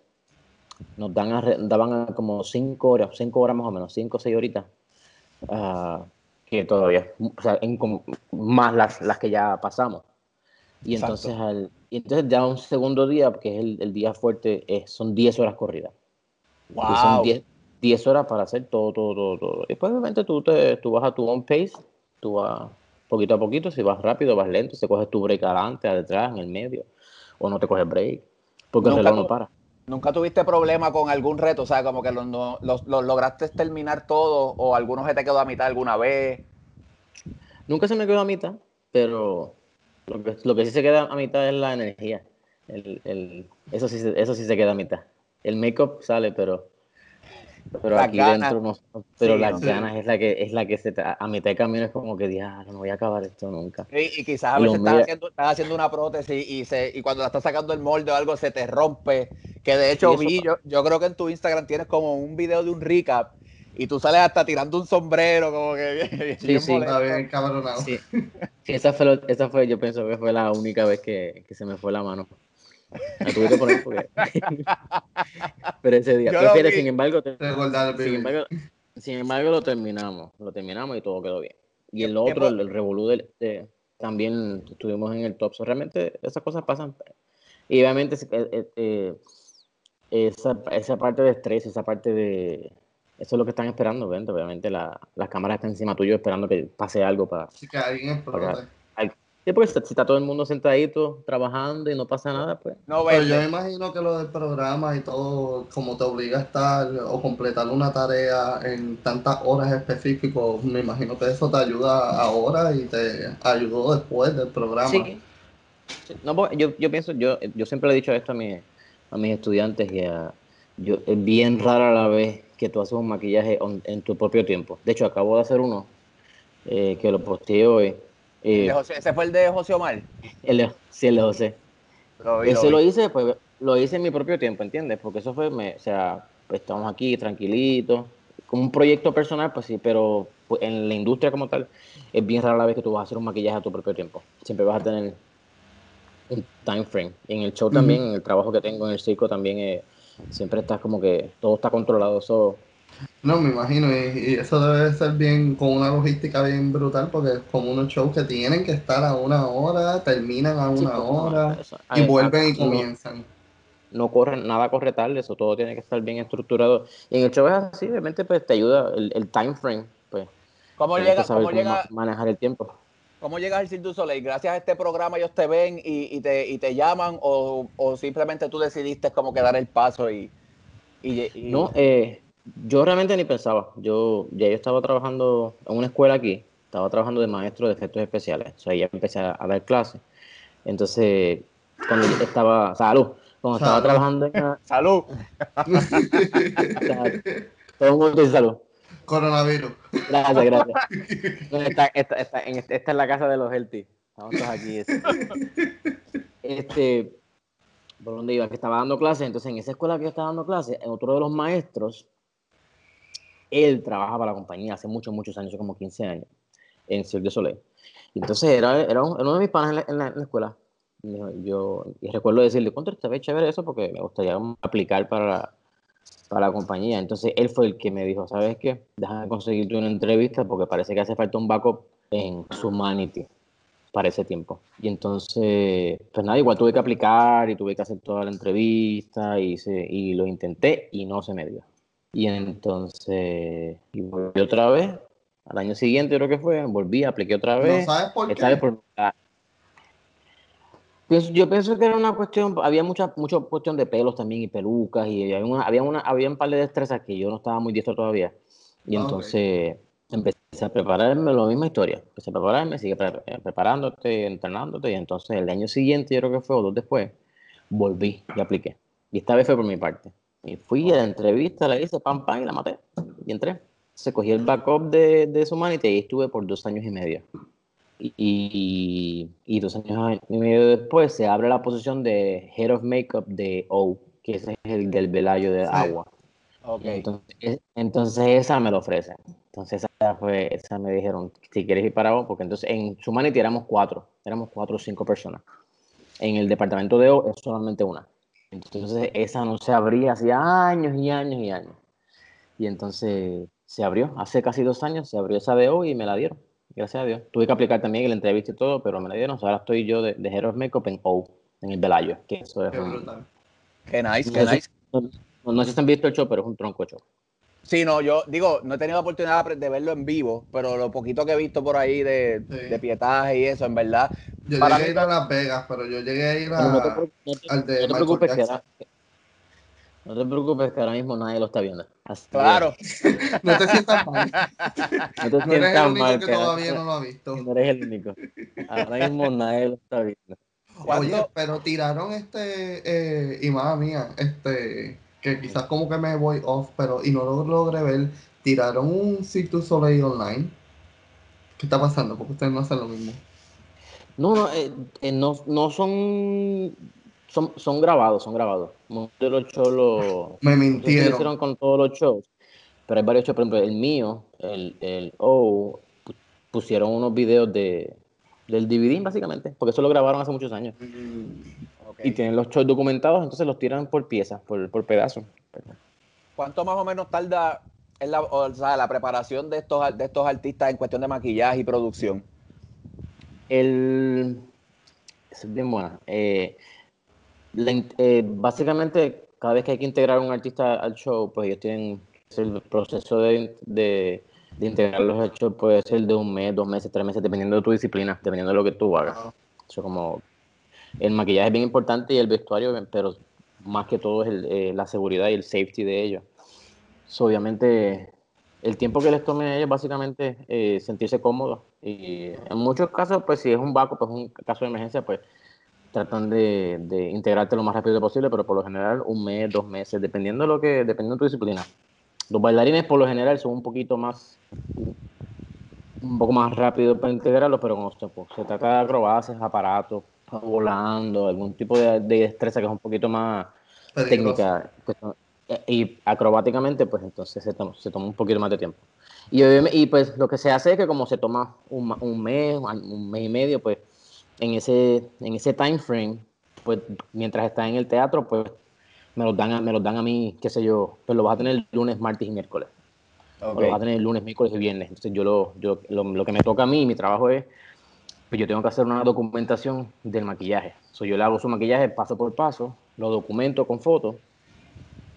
nos dan daban como cinco horas, cinco horas más o menos, cinco o seis horitas, uh, que todavía, o sea, en, más las, las que ya pasamos. Y entonces, al, y entonces ya un segundo día, que es el, el día fuerte, es, son 10 horas corridas. Wow. Y son 10, 10 horas para hacer todo, todo, todo, todo. Y pues obviamente tú, te, tú vas a tu own pace, tú vas poquito a poquito, si vas rápido, vas lento, si coges tu break adelante, atrás, en el medio, o no te coges break, porque el reloj no para. ¿Nunca tuviste problema con algún reto? O sea, como que lo, lograste terminar todo o alguno se te quedó a mitad alguna vez. Nunca se me quedó a mitad, pero lo que, lo que sí se queda a mitad es la energía. El, el, eso, sí, eso sí se queda a mitad. El make-up sale, pero pero aquí dentro no, pero las ganas es la que es la que se a mitad de camino es como que ah, no voy a acabar esto nunca. Y, quizás a veces estás haciendo, estás haciendo, una prótesis y, se, y cuando la estás sacando el molde o algo se te rompe. Que de hecho vi, yo, yo creo que en tu Instagram tienes como un video de un recap y tú sales hasta tirando un sombrero, como que sí, sí, bien. Sí. sí, esa, fue, esa fue, yo pienso que fue la única vez que, que se me fue la mano. La tuve que poner porque... Pero ese día. Sin embargo, sin embargo, sin embargo, lo terminamos. Lo terminamos y todo quedó bien. Y el otro, el, el revolú de, también estuvimos en el top. realmente esas cosas pasan. Y obviamente eh, eh, eh, esa, esa parte de estrés, esa parte de... Eso es lo que están esperando, Obviamente la, las cámaras están encima tuyo esperando que pase algo para... Sí, que alguien Sí, porque si está todo el mundo sentadito trabajando y no pasa nada, pues. No, pero yo me imagino que lo del programa y todo, como te obliga a estar o completar una tarea en tantas horas específicas, me imagino que eso te ayuda ahora y te ayudó después del programa. Sí. No, pues, yo, yo pienso, yo, yo siempre le he dicho esto a, mi, a mis estudiantes y a, yo, es bien rara la vez que tú haces un maquillaje en tu propio tiempo. De hecho, acabo de hacer uno eh, que lo posteé hoy eh, ¿Ese fue el de José Omar? El sí, el de José. Ese lo, hice, pues lo hice en mi propio tiempo, ¿entiendes? Porque eso fue, o sea, pues, estamos aquí tranquilitos, como un proyecto personal, pues sí, pero pues, en la industria como tal, es bien rara la vez que tú vas a hacer un maquillaje a tu propio tiempo. Siempre vas a tener un time frame. en el show también, en el trabajo que tengo en el circo también, eh, siempre estás como que todo está controlado. eso no, me imagino, y, eso debe ser bien, con una logística bien brutal, porque es como unos shows que tienen que estar a una hora, terminan a una hora y vuelven y comienzan. No, corre, nada corre tarde, eso todo tiene que estar bien estructurado. Y en el show es así, obviamente pues te ayuda el, time frame, pues. ¿Cómo llega, cómo llega, manejar el tiempo? ¿Cómo llegas al Cirque du Soleil? ¿Gracias a este programa ellos te ven y, te, y te llaman o, o, simplemente tú decidiste como que dar el paso y... y, y... No, eh, yo realmente ni pensaba. Yo ya yo estaba trabajando en una escuela aquí, estaba trabajando de maestro de efectos especiales. O sea, ya empecé a, dar clases. Entonces, cuando estaba, salud, cuando estaba trabajando en salud. todo el mundo dice salud. Coronavirus. Gracias, gracias. Esta, esta, esta, esta, es la casa de los healthy. Estamos todos aquí. Este, ¿por dónde iba? Que estaba dando clases. Entonces, en esa escuela que yo estaba dando clases, otro de los maestros él trabaja para la compañía hace muchos, muchos años, como 15 años, en Cirque du Soleil. Entonces era, era, uno de mis panas en la, escuela. Yo y recuerdo decirle, ¿cuánto te ve chévere eso? Porque me gustaría aplicar para la, para la compañía. Entonces él fue el que me dijo, ¿sabes qué? Déjame conseguirte una entrevista porque parece que hace falta un backup en Humanity para ese tiempo. Y entonces, pues nada, igual tuve que aplicar y tuve que hacer toda la entrevista y, y lo intenté y no se me dio. Y entonces, y volví otra vez, al año siguiente creo que fue, volví, apliqué otra vez. ¿No sabes por qué? por, ah, yo pienso que era una cuestión, había mucha, mucha cuestión de pelos también y pelucas y había, una, había, una, había un par de destrezas que yo no estaba muy diestro todavía. Y ah, entonces empecé a prepararme, la misma historia. Empecé a prepararme, sigue eh, preparándote, entrenándote. Y entonces el año siguiente, yo creo que fue, o dos después, volví y apliqué. Y esta vez fue por mi parte. Y fui a la entrevista, la hice, pam, pam, y la maté. Y entré. Se cogí el backup de, de Humanity y estuve por dos años y medio. Y, y, dos años y medio después se abre la posición de Head of Makeup de O, que ese es el del velayo de agua. Okay. Entonces, entonces, esa me lo ofrecen. Entonces esa fue, esa me dijeron, si quieres ir para O, porque entonces en Humanity éramos cuatro, éramos cuatro o cinco personas. En el departamento de O es solamente una. Entonces esa no se abría hacía años y años y años. Y entonces se abrió, hace casi dos años se abrió esa de hoy y me la dieron. Gracias a Dios. Tuve que aplicar también el entrevista y todo, pero me la dieron. ahora estoy yo de, de Heroes Makeup en O, en el Velayo. Que eso es qué, nice, qué nice. No, sé si han visto el show, pero es un tronco show. Sí, no, yo digo, no he tenido la oportunidad de verlo en vivo, pero lo poquito que he visto por ahí de, de pietaje y eso, en verdad. Yo llegué a ir a Las Vegas, pero yo llegué a ir a, no te, al de no te preocupes que ahora, no te preocupes que ahora mismo nadie lo está viendo. claro. no te sientas mal. No te sientas mal. Que todavía no lo ha visto. No eres el único. Ahora mismo nadie lo está viendo. Oye, pero tiraron este, eh, y madre mía, este que quizás como que me voy off, pero y no lo logré ver, tiraron un Cirque Soleil online. ¿Qué está pasando? Porque ustedes no hacen lo mismo. No, no, eh, eh, no, no son, son, son grabados, son grabados. de los shows Me mintieron. hicieron con todos los shows. Pero hay varios shows, por ejemplo, el mío, el, el O, pusieron unos videos de, del DVD, básicamente, porque eso lo grabaron hace muchos años. Mm. Y tienen los shows documentados, entonces los tiran por piezas, por, por pedazos. ¿Cuánto más o menos tarda en la, o sea, la preparación de estos, de estos artistas en cuestión de maquillaje y producción? El... Es bien buena. Eh, eh, básicamente, cada vez que hay que integrar un artista al show, pues ellos tienen el proceso de, de, de integrar los hechos puede ser de un mes, dos meses, tres meses, dependiendo de tu disciplina, dependiendo de lo que tú hagas. Eso como el maquillaje es bien importante y el vestuario, pero más que todo es eh, la seguridad y el safety de ellos. obviamente, el tiempo que les tome a ellos, básicamente, eh, sentirse cómodos. Y en muchos casos, pues si es un vaco, pues un caso de emergencia, pues tratan de, de, integrarte lo más rápido posible, pero por lo general un mes, dos meses, dependiendo de lo que, dependiendo de tu disciplina. Los bailarines por lo general son un poquito más, un poco más rápido para integrarlos, pero cuando se, pues, se trata de acrobacias, aparatos, volando, algún tipo de, destreza que es un poquito más técnica pues, y acrobáticamente, pues entonces se toma, se toma un poquito más de tiempo. Y, y pues lo que se hace es que como se toma un, un mes, un mes y medio, pues en ese, en ese time frame, pues mientras está en el teatro, pues me los dan a, me los dan a mí, qué sé yo, pues lo vas a tener lunes, martes y miércoles. O lo vas a tener lunes, miércoles y viernes. Entonces yo lo, yo, lo, que me toca a mí, mi trabajo es, pues yo tengo que hacer una documentación del maquillaje. So, yo le hago su maquillaje paso por paso, lo documento con fotos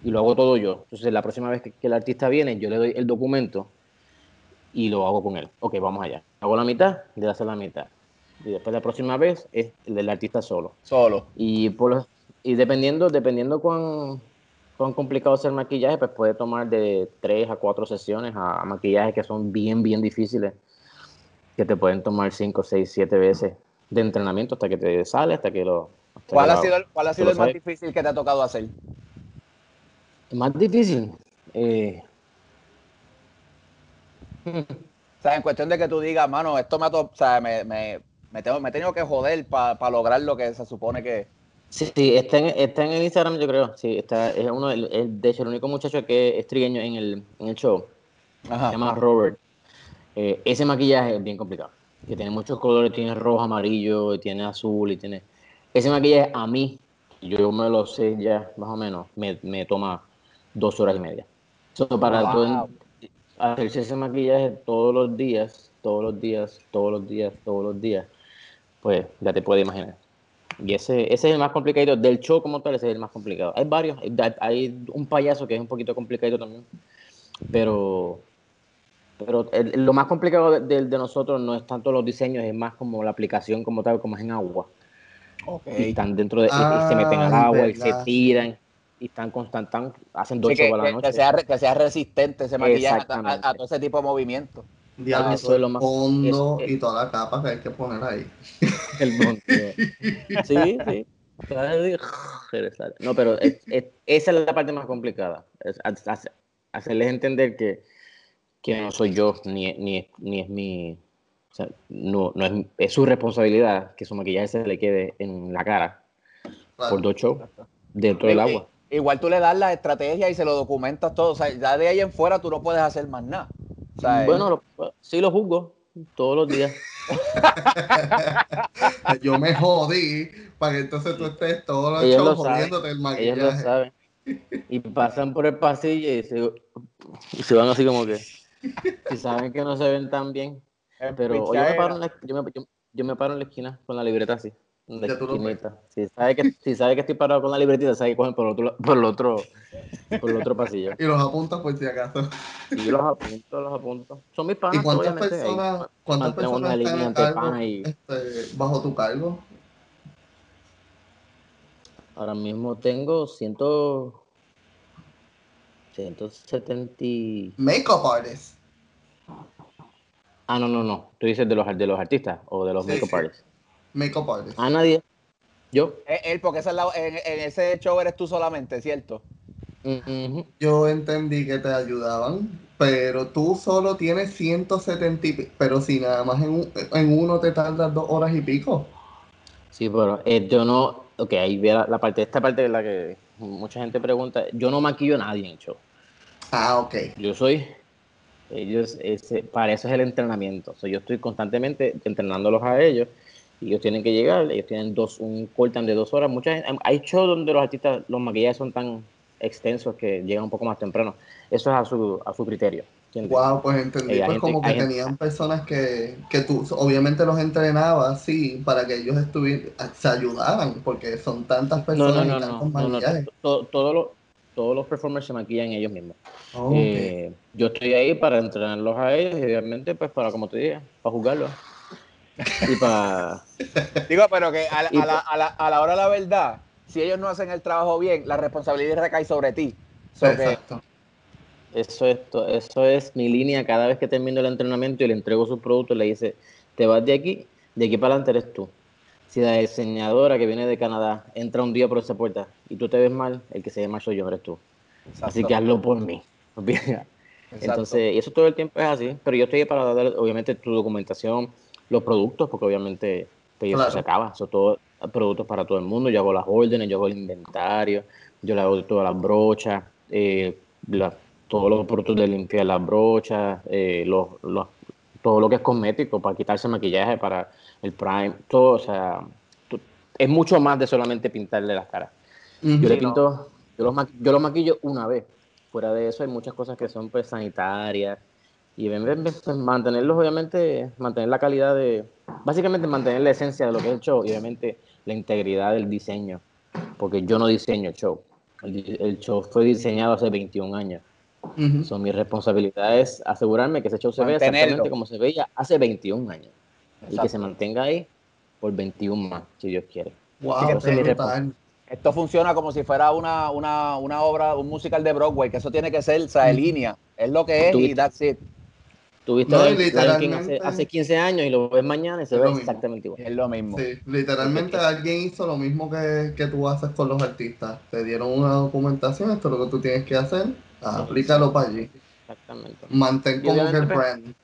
y lo hago todo yo. Entonces la próxima vez que, que el artista viene, yo le doy el documento y lo hago con él. Ok, vamos allá. Hago la mitad, le hacer la mitad y después la próxima vez es el del artista solo. Solo. Y, por y dependiendo, dependiendo cuán, cuán complicado es el maquillaje, pues puede tomar de tres a cuatro sesiones a, maquillajes que son bien, bien difíciles, que te pueden tomar cinco, seis, siete veces de entrenamiento hasta que te sale, hasta que lo... ¿Cuál, ha sido, ¿Cuál ha sido el más difícil que te ha tocado hacer? El más difícil. Eh... O sea, en cuestión de que tú digas, mano, esto me ha, o sea, me, me, me, tengo, me he tenido que joder para lograr lo que se supone que. Sí, sí, está en, está en el Instagram, yo creo. Sí, está, es uno, de hecho, el único muchacho que es trigueño en el, en el show. Se llama Robert. Eh, ese maquillaje es bien complicado. Que tiene muchos colores, tiene rojo, amarillo, tiene azul y tiene. Ese maquillaje a mí, yo me lo sé ya más o menos, me, me toma dos horas y media. para todo, hacerse ese maquillaje todos los días, todos los días, todos los días, todos los días pues ya te puedes imaginar. Y ese, ese es el más complicado del show como tal, ese es el más complicado. Hay varios, hay un payaso que es un poquito complicado también, pero, pero lo más complicado de, de, nosotros no es tanto los diseños, es más como la aplicación como tal, como es en agua. Okay. Y están dentro de, y, se meten al agua y se tiran y están constantes, hacen dos a la noche. Que sea, que sea resistente ese maquillaje a, a, todo ese tipo de movimientos. Diablo, eso es lo más, fondo y toda la capa que hay que poner ahí. El monte. sí, sí. No, pero esa es la parte más complicada. hacerles entender que, que no soy yo, ni, ni, ni es mi. O sea, no, no es, es, su responsabilidad que su maquillaje se le quede en la cara por dos shows dentro del agua. Igual tú le das la estrategia y se lo documentas todo. O sea, ya de ahí en fuera tú no puedes hacer más nada. Bueno, sí lo juzgo todos los días. Yo me jodí para que entonces tú estés todos los shows jodiéndote el maquillaje. Ellos lo saben. Y pasan por el pasillo y se, van así como que. Y saben que no se ven tan bien. Pero yo me, paro en la, yo me paro en la esquina con la libreta así. Si sabe, que, si sabe que estoy parado con la libretita, sabe que cogen por el otro, por el otro, por el otro pasillo. y los apuntas por si acaso. Y yo los apunto, los apunto. Son mis panas. ¿Y cuántas personas, ¿cuántas personas están cargo, este, bajo tu cargo? Ahora mismo tengo ciento... 170... Makeup artists. Ah, no, no, no. Tú dices de los, de los artistas o de los makeup artists. Makeup artist. A nadie. Yo. Eh, él, porque ese en, en, ese show eres tú solamente, ¿cierto? Yo entendí que te ayudaban, pero tú solo tienes 170 pero si nada más en, en uno te tardas dos horas y pico. Sí, pero eh, yo no, ok, ahí ve la, parte, esta parte de la que mucha gente pregunta, yo no maquillo a nadie en el show. Ah, ok. Yo soy, ellos, ese, para eso es el entrenamiento, o yo estoy constantemente entrenándolos a ellos y ellos tienen que llegar, ellos tienen dos, un cortan de dos horas. Muchas, hay shows donde los artistas, los maquillajes son tan extensos que llegan un poco más temprano. Eso es a su, a su criterio. Wow, pues entendí, eh, pues como que tenían personas que, que tú obviamente los entrenabas, sí, para que ellos estuvieran, se ayudaran, porque son tantas personas y tantos maquillajes. todo, todo, lo, todos los performers se maquillan ellos mismos. Eh, yo estoy ahí para entrenarlos a ellos y obviamente pues para, como te dije, para jugarlos. Y para... Digo, pero que a la, a, la, a la hora de la verdad, si ellos no hacen el trabajo bien, la responsabilidad recae sobre ti. Exacto. Eso es, eso es mi línea cada vez que termino el entrenamiento y le entrego su producto, le dice, te vas de aquí, de aquí para adelante eres tú. Si la diseñadora que viene de Canadá entra un día por esa puerta y tú te ves mal, el que se ve mal soy yo, eres tú. Así que hazlo por mí. Entonces, y eso todo el tiempo es así, pero yo estoy para dar, obviamente, tu documentación, los productos, porque obviamente pues, eso se acaba, son todos productos para todo el mundo, yo hago las órdenes, yo hago el inventario, yo le hago todas las brochas, eh, todos los productos de limpiar las brochas, eh, los, todo lo que es cosmético, para quitarse maquillaje, para el prime, todo, o sea, es mucho más de solamente pintarle las caras. yo le pinto, yo, los yo los maquillo una vez. Fuera de eso hay muchas cosas que son pues sanitarias y pues, mantenerlos obviamente, mantener la calidad de, básicamente mantener la esencia de lo que es el show y obviamente la integridad del diseño, porque yo no diseño el show. El, show fue diseñado hace 21 años. Son mi responsabilidad es asegurarme que ese show se vea exactamente como se veía hace 21 años y que se mantenga ahí por 21 más, si Dios quiere. esto funciona como si fuera una, una, una, obra, un musical de Broadway, que eso tiene que ser, o sea, de línea, es lo que es y that's it. Tuviste no, hace, hace, 15 años y lo ves mañana y se ve exactamente igual. Es lo mismo. Sí, literalmente alguien hizo lo mismo que, que, tú haces con los artistas. Te dieron una documentación, esto es lo que tú tienes que hacer, aplícalo para allí. Exactamente. Mantén como que el brand.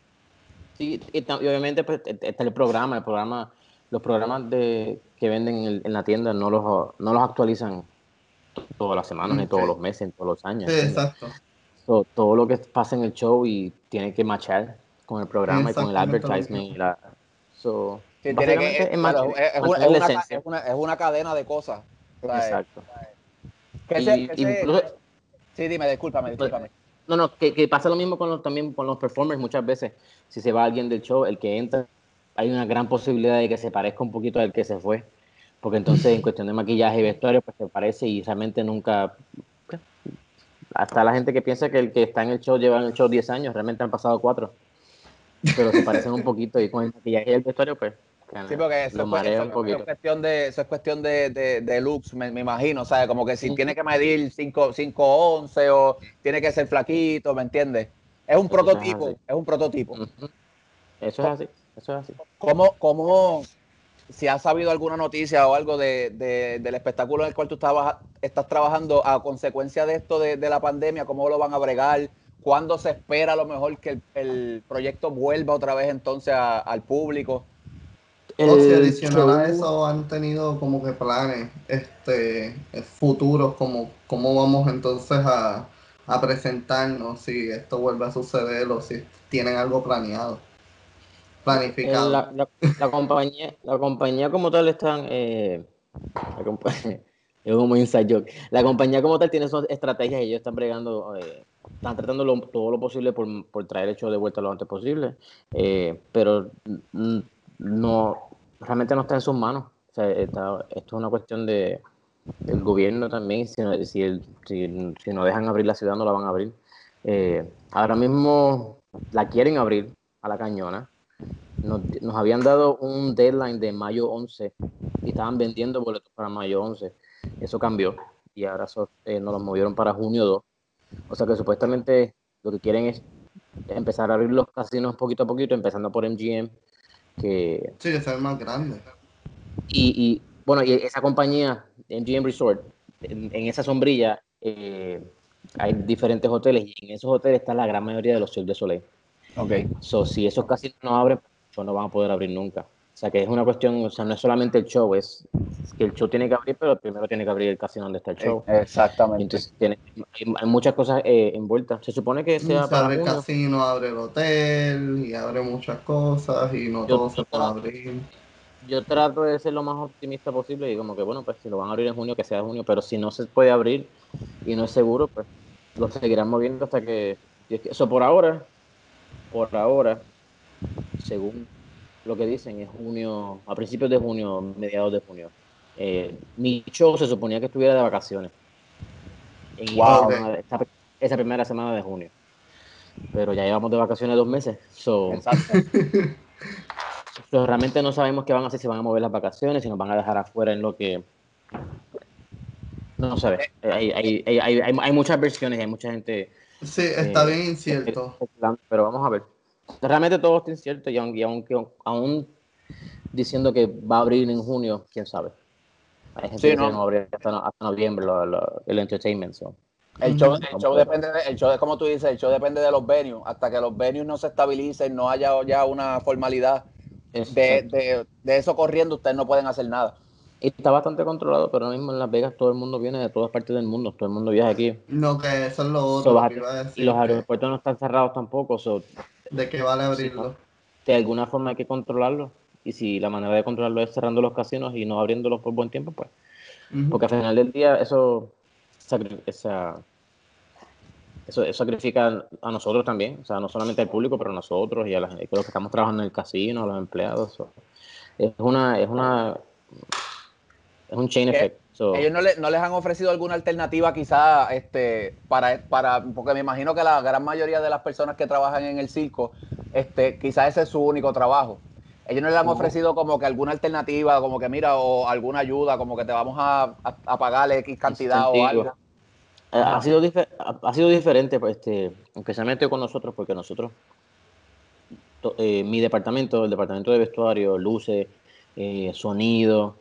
Sí, y, obviamente pues, está el programa, el programa, los programas de, que venden en, la tienda no los, no los actualizan todas las semanas, ni todos los meses, ni todos los años. Sí, exacto. todo lo que pasa en el show y tiene que matchar con el programa y con el advertisement. Y la, so, tiene que, es, es, una, es, una, cadena de cosas. Exacto. Sí, dime, discúlpame, discúlpame. No, no, que, que pasa lo mismo con los, también con los performers muchas veces. Si se va alguien del show, el que entra, hay una gran posibilidad de que se parezca un poquito al que se fue. Porque entonces en cuestión de maquillaje y vestuario, pues se parece y realmente nunca... Hasta la gente que piensa que el que está en el show lleva en el show 10 años, realmente han pasado 4. Pero se parecen un poquito y con el maquillaje y el vestuario, pues Sí, porque eso, es, cuestión de, eso es cuestión de, de, looks, me, me, imagino, ¿sabes? Como que si tiene que medir 5, 11 o tiene que ser flaquito, ¿me entiendes? Es un prototipo, es, un prototipo. Eso es así, eso es así. ¿Cómo, cómo si has sabido alguna noticia o algo de, del espectáculo en el cual tú estabas, estás trabajando a consecuencia de esto de, la pandemia, cómo lo van a bregar? ¿Cuándo se espera a lo mejor que el, proyecto vuelva otra vez entonces al público? O si adicional a eso han tenido como que planes este futuros como cómo vamos entonces a, presentarnos si esto vuelve a suceder o si tienen algo planeado planificado. La, la, compañía la compañía como tal están eh, es como inside joke. La compañía como tal tiene sus estrategias y ellos están bregando eh, están tratando todo lo posible por, por, traer el show de vuelta lo antes posible eh, pero no, realmente no está en sus manos. O sea, esto es una cuestión de del gobierno también. Si, si, si, no dejan abrir la ciudad, no la van a abrir. Eh, ahora mismo la quieren abrir a la cañona. Nos, nos, habían dado un deadline de mayo 11 y estaban vendiendo boletos para mayo 11. Eso cambió y ahora eh, nos los movieron para junio 2. O sea que supuestamente lo que quieren es empezar a abrir los casinos poquito a poquito, empezando por MGM que... Sí, que sea más grande. Y, y, bueno, y esa compañía, MGM Resort, en, esa sombrilla eh, hay diferentes hoteles y en esos hoteles está la gran mayoría de los Cirque de Soleil. Ok. So, si esos casinos no abren, pues no van a poder abrir nunca. O sea, que es una cuestión, o sea, no es solamente el show, es que el show tiene que abrir, pero primero tiene que abrir el casino donde está el show. Exactamente. Entonces, tiene, hay, muchas cosas eh, envueltas. Se supone que sea para abre el casino, abre el hotel y abre muchas cosas y no todo se puede abrir. Yo trato de ser lo más optimista posible y como que, bueno, pues si lo van a abrir en junio, que sea en junio, pero si no se puede abrir y no es seguro, pues lo seguirán moviendo hasta que... Eso por ahora, por ahora, según lo que dicen es junio, a principios de junio, mediados de junio. Eh, mi show se suponía que estuviera de vacaciones. esa, primera semana de junio. Pero ya llevamos de vacaciones dos meses. So, realmente no sabemos qué van a hacer, si van a mover las vacaciones, si nos van a dejar afuera en lo que... No sé, eh. hay, hay, hay, hay, muchas versiones, hay mucha gente... Sí, está eh, bien incierto. Pero vamos a ver. Realmente todo está incierto y aunque aún diciendo que va a abrir en junio, quién sabe. Hay gente que no. no abrir hasta, noviembre el entertainment. El show, el show depende de, el show como tú dices, el show depende de los venues. Hasta que los venues no se estabilicen, no haya ya una formalidad de, de, eso corriendo, ustedes no pueden hacer nada. Y está bastante controlado, pero ahora mismo en Las Vegas todo el mundo viene de todas partes del mundo, todo el mundo viaja aquí. No, que eso es lo otro. y los aeropuertos no están cerrados tampoco. ¿De qué vale abrirlo? de alguna forma hay que controlarlo. Y si la manera de controlarlo es cerrando los casinos y no abriéndolos por buen tiempo, pues. Porque al final del día eso, esa, eso, sacrifica a nosotros también, o sea, no solamente al público, pero a nosotros y a, los que estamos trabajando en el casino, a los empleados. es una, es una, es un chain effect. Ellos no, no, les han ofrecido alguna alternativa quizá este, para, para, porque me imagino que la gran mayoría de las personas que trabajan en el circo, este, quizás ese es su único trabajo. Ellos no le han ofrecido como que alguna alternativa, como que mira, o alguna ayuda, como que te vamos a, a, pagarle X cantidad o algo. Ha sido, ha sido diferente, pues, este, especialmente con nosotros, porque nosotros, eh, mi departamento, el departamento de vestuario, luces, eh, sonido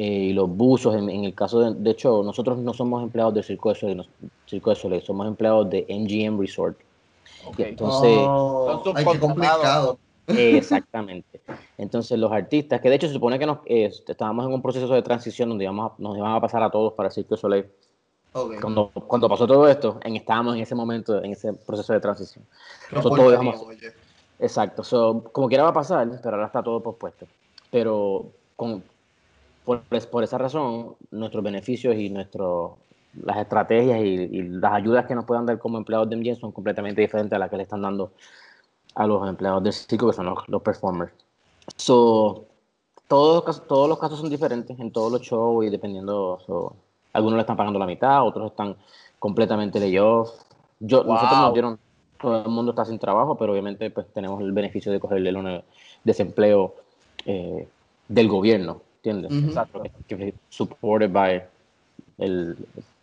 y los buzos, en, el caso de, de hecho, nosotros no somos empleados del Circo de Soleil, Circo de Soleil somos empleados de MGM Resort. Entonces, oh, qué complicado. Exactamente. Entonces los artistas, que de hecho se supone que nos, eh, estábamos en un proceso de transición donde íbamos nos iban a pasar a todos para el Circo de Soleil. Cuando, cuando pasó todo esto, en, estábamos en ese momento, en ese proceso de transición. exacto. como quiera va a pasar, pero ahora está todo pospuesto. Pero con, por, por esa razón, nuestros beneficios y nuestro, las estrategias y, las ayudas que nos puedan dar como empleados de MGM son completamente diferentes a las que le están dando a los empleados del circo, que son los, performers. So, todos, todos los casos son diferentes en todos los shows y dependiendo, algunos le están pagando la mitad, otros están completamente layoff. Yo, Nosotros nos dieron, todo el mundo está sin trabajo, pero obviamente pues tenemos el beneficio de cogerle un desempleo eh, del gobierno, ¿entiendes? Exacto. supported by el,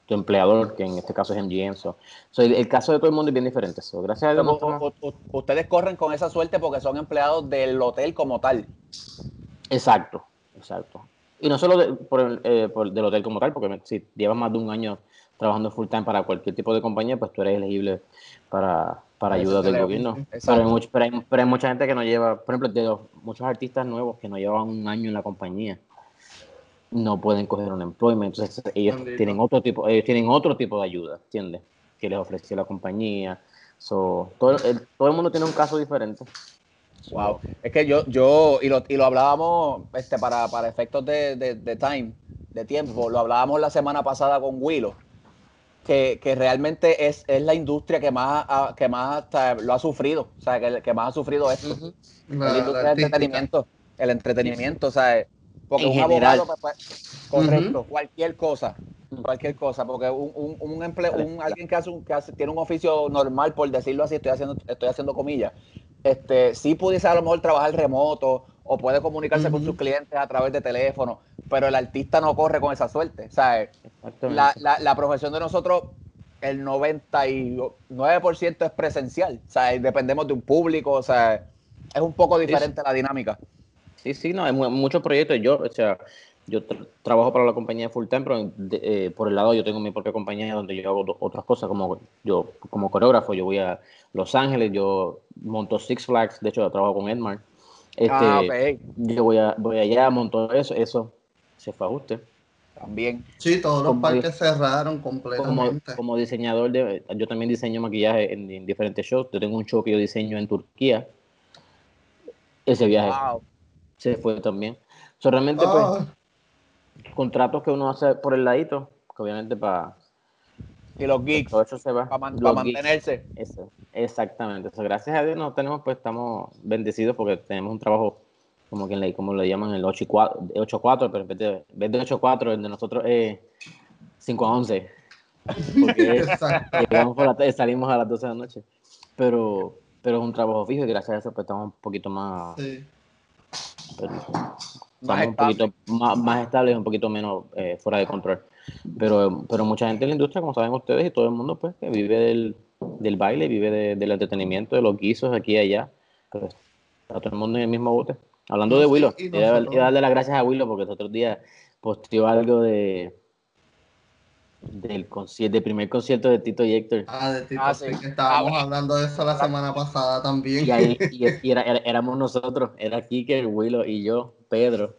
tu empleador, que en este caso es MGM. So. el, caso de todo el mundo es bien diferente. gracias a Dios. ustedes corren con esa suerte porque son empleados del hotel como tal. Exacto, exacto. Y no solo por, eh, por, del hotel como tal, porque si llevas más de un año trabajando full time para cualquier tipo de compañía, pues tú eres elegible para, para ayuda del gobierno. Pero hay, mucho, pero, hay, mucha gente que no lleva, por ejemplo, de muchos artistas nuevos que no llevan un año en la compañía no pueden coger un employment. Entonces ellos tienen otro tipo, ellos tienen otro tipo de ayuda, ¿entiendes? Que les ofreció la compañía. So, todo, el, todo el mundo tiene un caso diferente. Wow. Es que yo, yo, y lo, y lo hablábamos este, para, para efectos de, de, time, de tiempo, lo hablábamos la semana pasada con Willow, que, que realmente es, es, la industria que más, que más lo ha sufrido, o sea, que, que más ha sufrido esto. la, industria del entretenimiento, el entretenimiento, o sea, porque un abogado, pues, pues, correcto, cualquier cosa, cualquier cosa, porque un, un, un, un alguien que hace, un, que hace, tiene un oficio normal, por decirlo así, estoy haciendo, estoy haciendo comillas, este, sí pudiese a lo mejor trabajar remoto o puede comunicarse con sus clientes a través de teléfono, pero el artista no corre con esa suerte, ¿sabes? La, la, la profesión de nosotros el 99% es presencial, o sea, dependemos de un público, o sea, es un poco diferente la dinámica. Sí, sí, no, hay muchos proyectos. Yo, o sea, yo trabajo para la compañía full time, pero eh, por el lado yo tengo mi propia compañía donde yo hago otras cosas, como yo como coreógrafo, yo voy a Los Ángeles, yo monto Six Flags, de hecho trabajo con Edmar. Este, ah, Yo voy, a, voy allá, monto eso, eso se fue a usted. También. Sí, todos los parques cerraron completamente. Como, diseñador, de, yo también diseño maquillaje en, diferentes shows. Yo tengo un show que yo diseño en Turquía. Ese viaje se fue también. So, realmente, pues, ah. contratos que uno hace por el ladito, que obviamente para... Y los geeks. Todo eso se va. Para, mantenerse. Eso, exactamente. gracias a Dios no tenemos, pues estamos bendecidos porque tenemos un trabajo como que le, como le llaman el 8 y 4, 8 4, pero en vez de, 8 4, el de nosotros es 5 a 11. Porque salimos a las 12 de la noche. Pero, pero es un trabajo fijo y gracias a eso pues, estamos un poquito más. Sí. Más un poquito más, más estables, un poquito menos eh, fuera de control. Pero, pero mucha gente en la industria, como saben ustedes, y todo el mundo, pues, que vive del, del baile, vive del entretenimiento, de los guisos aquí y allá. Pero está todo el mundo en el mismo bote. Hablando de Willow, quiero darle las gracias a Willow porque el otro día posteó algo de del, del primer concierto de Tito y Héctor. Ah, de Tito, ah, sí. que estábamos ah, hablando de eso la semana pasada también. Y, ahí, y, era, éramos nosotros, era Kiker, Willow y yo, Pedro,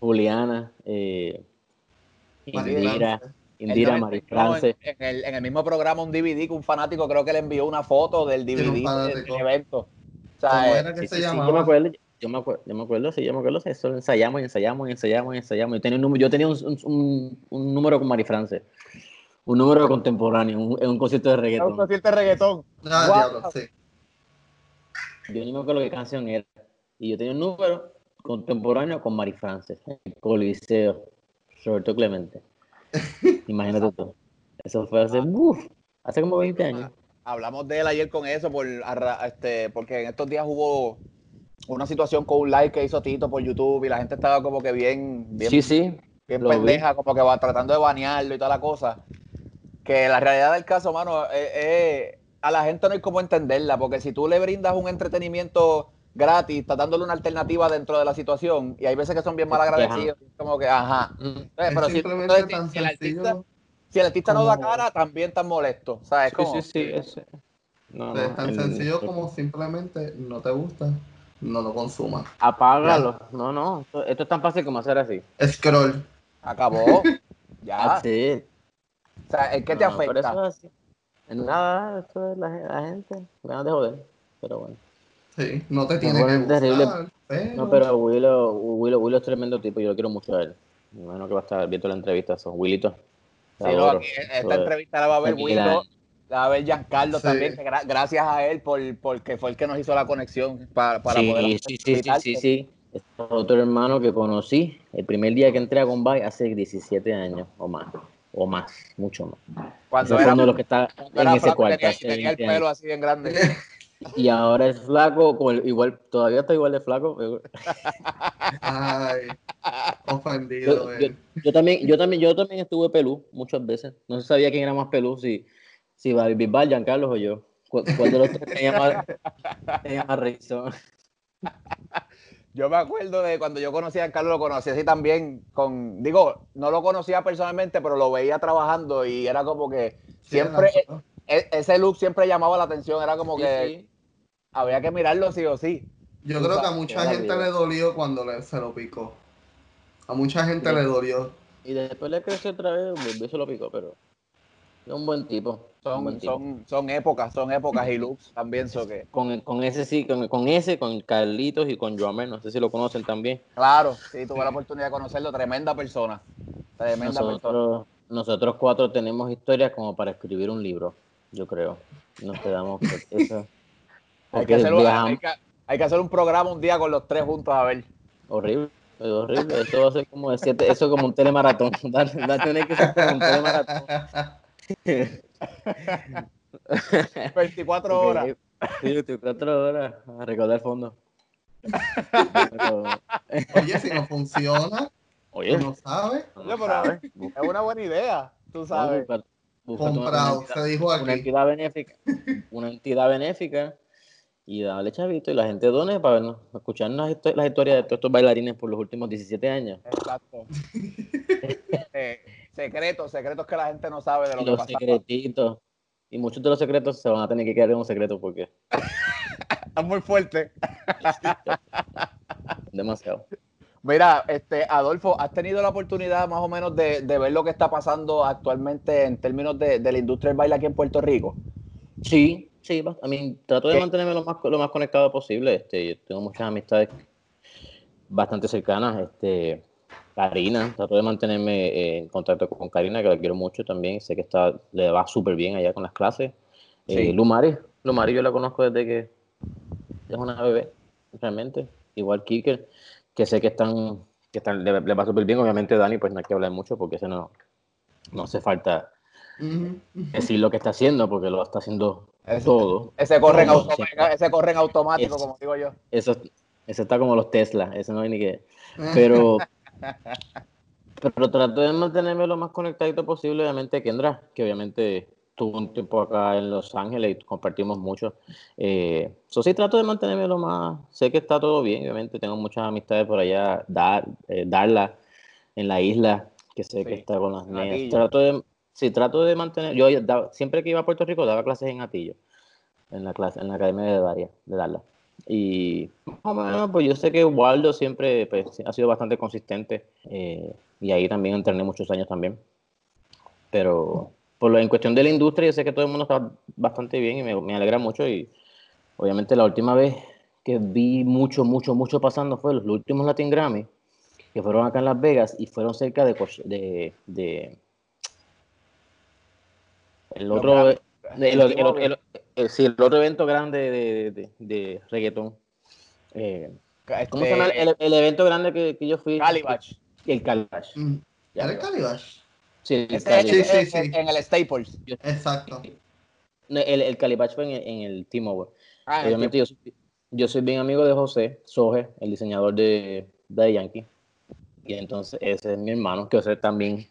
Juliana, eh, Indira, Indira, Marifrance. En, el, en el mismo programa un DVD que un fanático creo que le envió una foto del DVD del, evento. ¿Cómo era que se llamaba? Yo me acuerdo, yo me acuerdo, yo me acuerdo, sí, yo me acuerdo, eso ensayamos y ensayamos y ensayamos y ensayamos. Yo tenía un, yo tenía un, un, un número con Mari France, un número contemporáneo, un, un concierto de reggaetón. Un concierto de reggaetón. No, diablo, sí. Yo ni me acuerdo qué canción era. Y yo tenía un número contemporáneo con Mari France, Coliseo, Roberto Clemente. Imagínate tú. Eso fue hace, uf, hace como 20 años. Hablamos de él ayer con eso, por, este, porque en estos días hubo una situación con un like que hizo Tito por YouTube y la gente estaba como que bien, bien, sí, sí, bien pendeja, como que va tratando de banearlo y toda la cosa. Que la realidad del caso, mano, es, a la gente no hay como entenderla, porque si tú le brindas un entretenimiento gratis, estás dándole una alternativa dentro de la situación, y hay veces que son bien mal agradecidos, como que, ajá. Mm. Pero si, el artista, si el artista no da cara, también están molesto. ¿Sabes? Sí, sí, sí. es tan sencillo como simplemente no te gusta, no lo consumas. Apágalo. No, no. Esto, es tan fácil como hacer así. Scroll. Acabó. ya. Sí. O sea, ¿en qué te afecta? Eso es así. En nada, esto es la, la gente. Ganas de joder. Pero bueno. Sí, no te tiene que gustar, pero... No, pero Willow, Willow, Willow es tremendo tipo y yo lo quiero mucho a él. Bueno, que va a estar viendo la entrevista, son Willito. Sí, no, aquí, esta entrevista la va a ver Willow a ver Giancarlo también, gracias a él por, porque fue el que nos hizo la conexión para, para sí, poder. Sí, sí, sí, sí, sí. Es otro hermano que conocí el primer día que entré a Bombay hace 17 años o más. O más, mucho más. Cuando era uno de los que está en ese cuarto. Tenía, tenía el pelo así bien grande. Y ahora es flaco, igual, todavía está igual de flaco. Ay, ofendido. Yo, también, yo también, yo también estuve pelú muchas veces. No se sabía quién era más pelú, si, si Bisbal, Giancarlo o yo. ¿Cuál de los tres tenía más, tenía más Yo me acuerdo de cuando yo conocí a Carlos, lo conocí así también con, digo, no lo conocía personalmente, pero lo veía trabajando y era como que siempre, e, ese look siempre llamaba la atención, era como que había que mirarlo sí o sí. Yo creo que a mucha gente le dolió cuando se lo picó. A mucha gente le dolió. Y después le creció otra vez, se lo picó, pero un buen tipo. Son, son, son épocas, son épocas y looks también. So que... con, con ese sí, con, con, ese, con Carlitos y con Joamer, no sé si lo conocen también. Claro, sí, tuve la oportunidad de conocerlo, tremenda persona. Tremenda nosotros, persona. Nosotros cuatro tenemos historias como para escribir un libro, yo creo. Nos quedamos con eso. Hay que, hacer un, hay, que, hay que, hacer un, programa un día con los tres juntos a ver. Horrible, horrible. Eso va a ser como de siete, eso como un telemaratón. Va a tener que ser como un telemaratón. 24 horas. Sí, 24 horas. A recordar el fondo. Oye, si no funciona, Oye, no sabes. Oye, pero es una buena idea, tú sabes. Comprado, se dijo aquí. Una entidad benéfica. Una entidad benéfica y dale chavito y la gente done para vernos, escuchar las, historias de todos estos bailarines por los últimos 17 años. Exacto. Eh, secretos, secretos que la gente no sabe de lo y que los secretitos. Y muchos de los secretos se van a tener que quedar en un secreto porque... es muy fuerte. Demasiado. Mira, este, Adolfo, ¿has tenido la oportunidad más o menos de, ver lo que está pasando actualmente en términos de, de la industria del baile aquí en Puerto Rico? Sí, Sí, a mí trato de mantenerme lo más, lo más conectado posible. Este, yo tengo muchas amistades bastante cercanas. Este, Karina, trato de mantenerme eh, en contacto con Karina, que la quiero mucho también. Sé que está, le va súper bien allá con las clases. Eh, Lumari, Lumari yo la conozco desde que es una bebé, realmente. Igual Kiker, que sé que están, que están le, va súper bien. Obviamente Dani, pues no hay que hablar mucho porque ese no, no hace falta decir lo que está haciendo, porque lo está haciendo todo. Ese corre, en, ese corre en automático, como digo yo. Eso, eso está como los Tesla, eso no hay ni que. Pero, pero trato de mantenerme lo más conectadito posible, obviamente, Kendra, que obviamente tuvo un tiempo acá en Los Ángeles y compartimos mucho. Eh, eso sí, trato de mantenerme lo más. Sé que está todo bien, obviamente, tengo muchas amistades por allá, dar, eh, Darla en la isla, que sé que está con las niñas. Trato de, sí, trato de mantener. Yo siempre que iba a Puerto Rico daba clases en Atillo, en la clase, en la academia de Daria, de Darla. Y pues yo sé que Waldo siempre pues, ha sido bastante consistente eh, y ahí también entrené muchos años también. Pero por lo, en cuestión de la industria, yo sé que todo el mundo está bastante bien y me, me alegra mucho. Y obviamente la última vez que vi mucho, mucho, mucho pasando fue los últimos Latin Grammy, que fueron acá en Las Vegas y fueron cerca de, de, de el otro, el, el, el, sí, el otro evento grande de, de, de reggaetón. Eh, ¿Cómo se llama el, el, evento grande que, que yo fui? Calibash. El Calibash. Mm. ¿Era el Calibash? Sí, el sí, sí, sí, En el Staples. Exacto. El, el Calibash fue en el, en el T-Mobile. Ah, Obviamente yo soy, yo soy bien amigo de José Soje, el diseñador de, de Yankee. Y entonces ese es mi hermano, que José también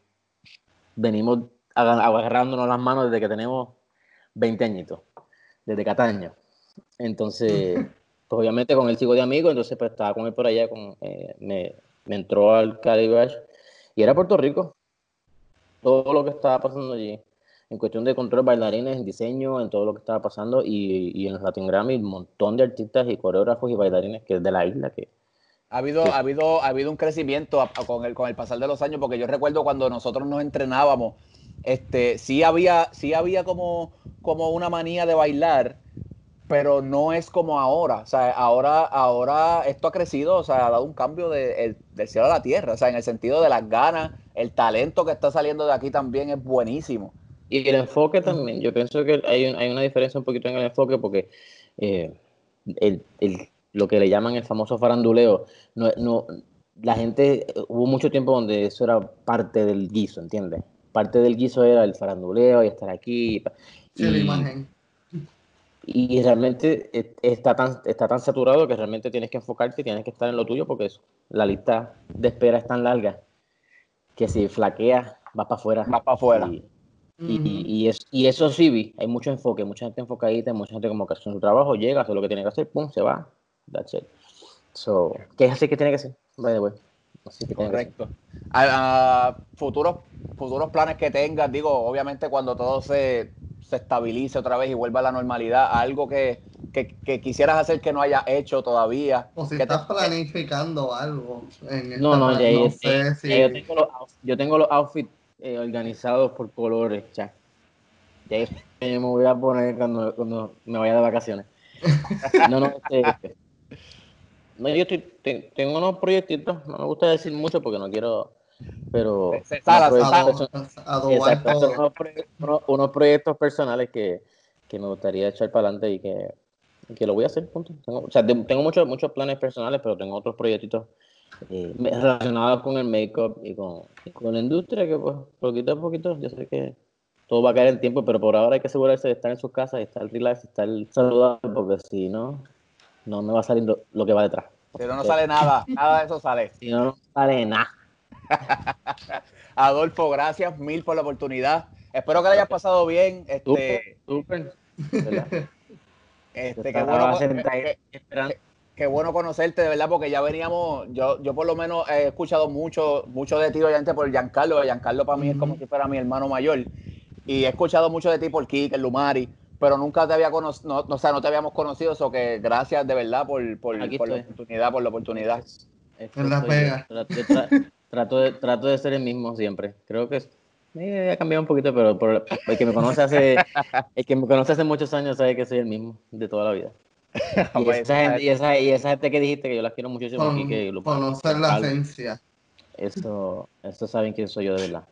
venimos agarrándonos las manos desde que tenemos 20 añitos desde Cataño. Entonces, pues obviamente con él sigo de amigo, entonces pues estaba con él por allá, con, eh, me, me, entró al Caribe y era Puerto Rico. Todo lo que estaba pasando allí, en cuestión de control bailarines, en diseño, en todo lo que estaba pasando, y, y en los Latin Grammy, un montón de artistas y coreógrafos y bailarines que de la isla que, ha habido, ha habido, ha habido un crecimiento con el, con el pasar de los años, porque yo recuerdo cuando nosotros nos entrenábamos, este, sí había, sí había como, como una manía de bailar, pero no es como ahora. O sea, ahora, ahora esto ha crecido, o sea, ha dado un cambio de, del cielo a la tierra. O sea, en el sentido de las ganas, el talento que está saliendo de aquí también es buenísimo. Y el enfoque también, yo pienso que hay, hay una diferencia un poquito en el enfoque porque eh, el, el, lo que le llaman el famoso faranduleo, no, no, la gente, hubo mucho tiempo donde eso era parte del guiso, ¿entiendes? Parte del guiso era el faranduleo y estar aquí. Sí, y, la imagen. Y realmente está tan, está tan saturado que realmente tienes que enfocarte y tienes que estar en lo tuyo porque eso, la lista de espera es tan larga que si flaqueas, vas para afuera. Vas para afuera. Y, y, es, y, eso sí vi, hay mucho enfoque, mucha gente enfocadita, mucha gente como que hace su trabajo, llega, hace lo que tiene que hacer, pum, se va. That's it. So, ¿qué es así que tiene que ser? By the way. Correcto. A, futuros, futuros planes que tengas, digo, obviamente cuando todo se, se estabilice otra vez y vuelva a la normalidad, algo que, que, quisieras hacer que no haya hecho todavía. O si estás planificando algo. En no, no, ya, sé si... yo, tengo los, yo, tengo los, outfits eh, organizados por colores, ya. Ya me voy a poner cuando, cuando me vaya de vacaciones. No, no, este, no, yo estoy, tengo unos proyectitos, no me gusta decir mucho porque no quiero, pero unos, proyectos, personales que, que, me gustaría echar para adelante y que, que lo voy a hacer. Punto. Tengo, o sea, tengo muchos, muchos planes personales, pero tengo otros proyectitos eh, relacionados con el make-up y con, con, la industria que pues poquito a poquito yo sé que todo va a caer en tiempo, pero por ahora hay que asegurarse de estar en sus casas, estar relax, estar saludable, porque si no, no me va a salir lo, que va detrás. Pero no sale nada, nada de eso sale. Si no, no sale nada. Adolfo, gracias mil por la oportunidad. Espero que le hayas pasado bien. Este, súper, Este, qué bueno, qué, bueno conocerte, de verdad, porque ya veníamos, yo, yo por lo menos he escuchado mucho, mucho de ti, obviamente, por Giancarlo. Giancarlo para mí es como si fuera mi hermano mayor. Y he escuchado mucho de ti por Kike, Lumari pero nunca te había conocido, no, o sea, no te habíamos conocido, eso que gracias de verdad por, por, la oportunidad, por la oportunidad. En la pega. Trato, de, trato de ser el mismo siempre. Creo que eh, ha cambiado un poquito, pero por, el que me conoce hace, el que me conoce hace muchos años sabe que soy el mismo de toda la vida. Y esa, gente, y, esa, y esa gente que dijiste que yo las quiero muchísimo aquí, que conocer la esencia. Eso, eso saben quién soy yo de verdad.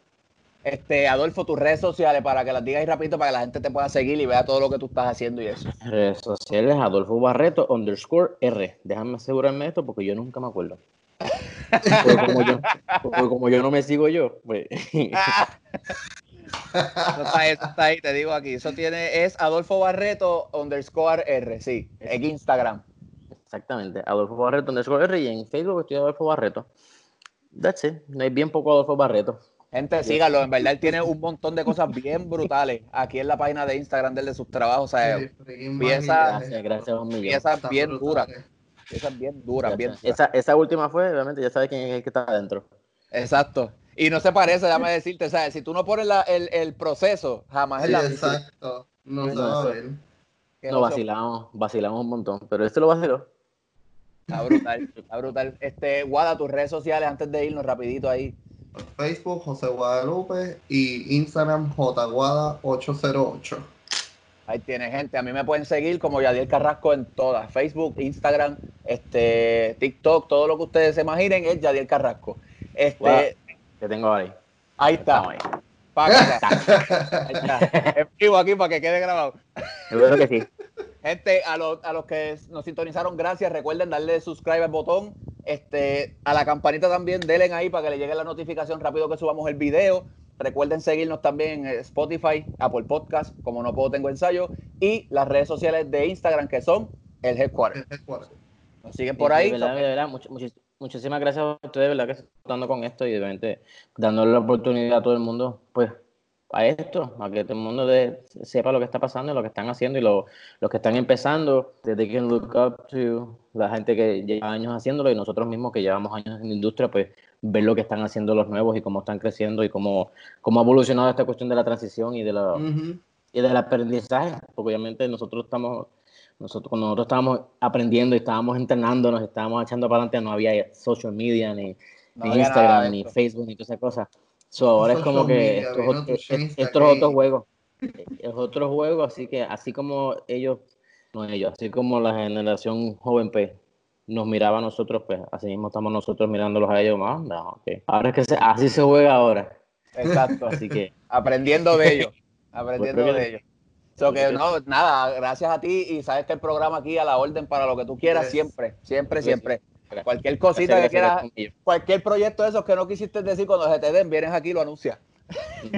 Este, Adolfo, tus redes sociales para que las digas rapidito para que la gente te pueda seguir y vea todo lo que tú estás haciendo y eso. Redes sociales, Adolfo Barreto underscore R. Déjame asegurarme esto porque yo nunca me acuerdo. como, yo, como yo no me sigo yo, pues. Eso está, eso está ahí, te digo aquí. Eso tiene, es Adolfo Barreto underscore R, sí, en Instagram. Exactamente, Adolfo Barreto underscore R y en Facebook estoy Adolfo Barreto. That's it. No hay bien poco Adolfo Barreto. Gente, sígalo, en verdad él tiene un montón de cosas bien brutales aquí en la página de Instagram de, de sus trabajos. O sea, piezas, gracias, gracias, piezas bien duras. Piezas bien duras, bien duras. Esa, esa última fue, obviamente, ya sabes quién es el que está adentro. Exacto. Y no se parece, déjame decirte, ¿sabes? Si tú no pones la, el, el, proceso, jamás es la Exacto. No, no, no, no vacilamos, vacilamos un montón, pero este lo vaciló. Está brutal, está brutal. Este, Guada, tus redes sociales antes de irnos rapidito ahí. Facebook José Guadalupe y Instagram JGuada808. Ahí tiene gente. A mí me pueden seguir como Yadiel Carrasco en todas. Facebook, Instagram, este, TikTok, todo lo que ustedes se imaginen es Yadiel Carrasco. Este, Te tengo ahí. Ahí está. Ahí. En vivo aquí para que quede grabado. Seguro que sí. Gente, a, los, a los que nos sintonizaron, gracias. Recuerden darle subscribe al botón. Este, a la campanita también, denle ahí para que le llegue la notificación rápido que subamos el video. Recuerden seguirnos también en Spotify, Apple Podcast, como no puedo tengo ensayo, y las redes sociales de Instagram que son el Headquarter. Nos siguen por ahí. De verdad, muchísimas gracias a ustedes, ¿verdad? Que están dando con esto y obviamente dándole la oportunidad a todo el mundo, pues a esto, a que todo el mundo sepa lo que está pasando, lo que están haciendo y lo, los que están empezando, desde que look up to la gente que lleva años haciéndolo y nosotros mismos que llevamos años en la industria, pues ver lo que están haciendo los nuevos y cómo están creciendo y cómo, cómo ha evolucionado esta cuestión de la transición y de la, y del aprendizaje, porque obviamente nosotros estamos nosotros cuando nosotros estábamos aprendiendo y estábamos entrenándonos, estábamos echando para adelante, no había social media, ni, Instagram, ni Facebook, ni todas esas cosas. So, ahora es como que estos, estos otros juegos, es otro juego, así que así como ellos, no ellos, así como la generación joven pues nos miraba a nosotros, pues así mismo estamos nosotros mirándolos a ellos más. No, okay. Ahora es que así se juega ahora. Exacto. Así que aprendiendo de ellos, aprendiendo de ellos. So que no, nada, gracias a ti y sabes que el programa aquí a la orden para lo que tú quieras siempre, siempre, siempre. Cualquier cosita que quieras, cualquier proyecto de esos que no quisiste decir cuando se te den, vienes aquí y lo anuncias.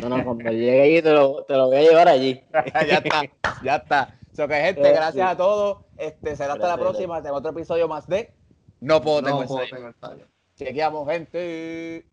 No, no, cuando llegue ahí te lo, te lo voy a llevar allí. ya está, ya está. So que gente, eh, gracias a todos. Este, será hasta la próxima. Tengo otro episodio más de No puedo tener no ensayo. Chequeamos, gente.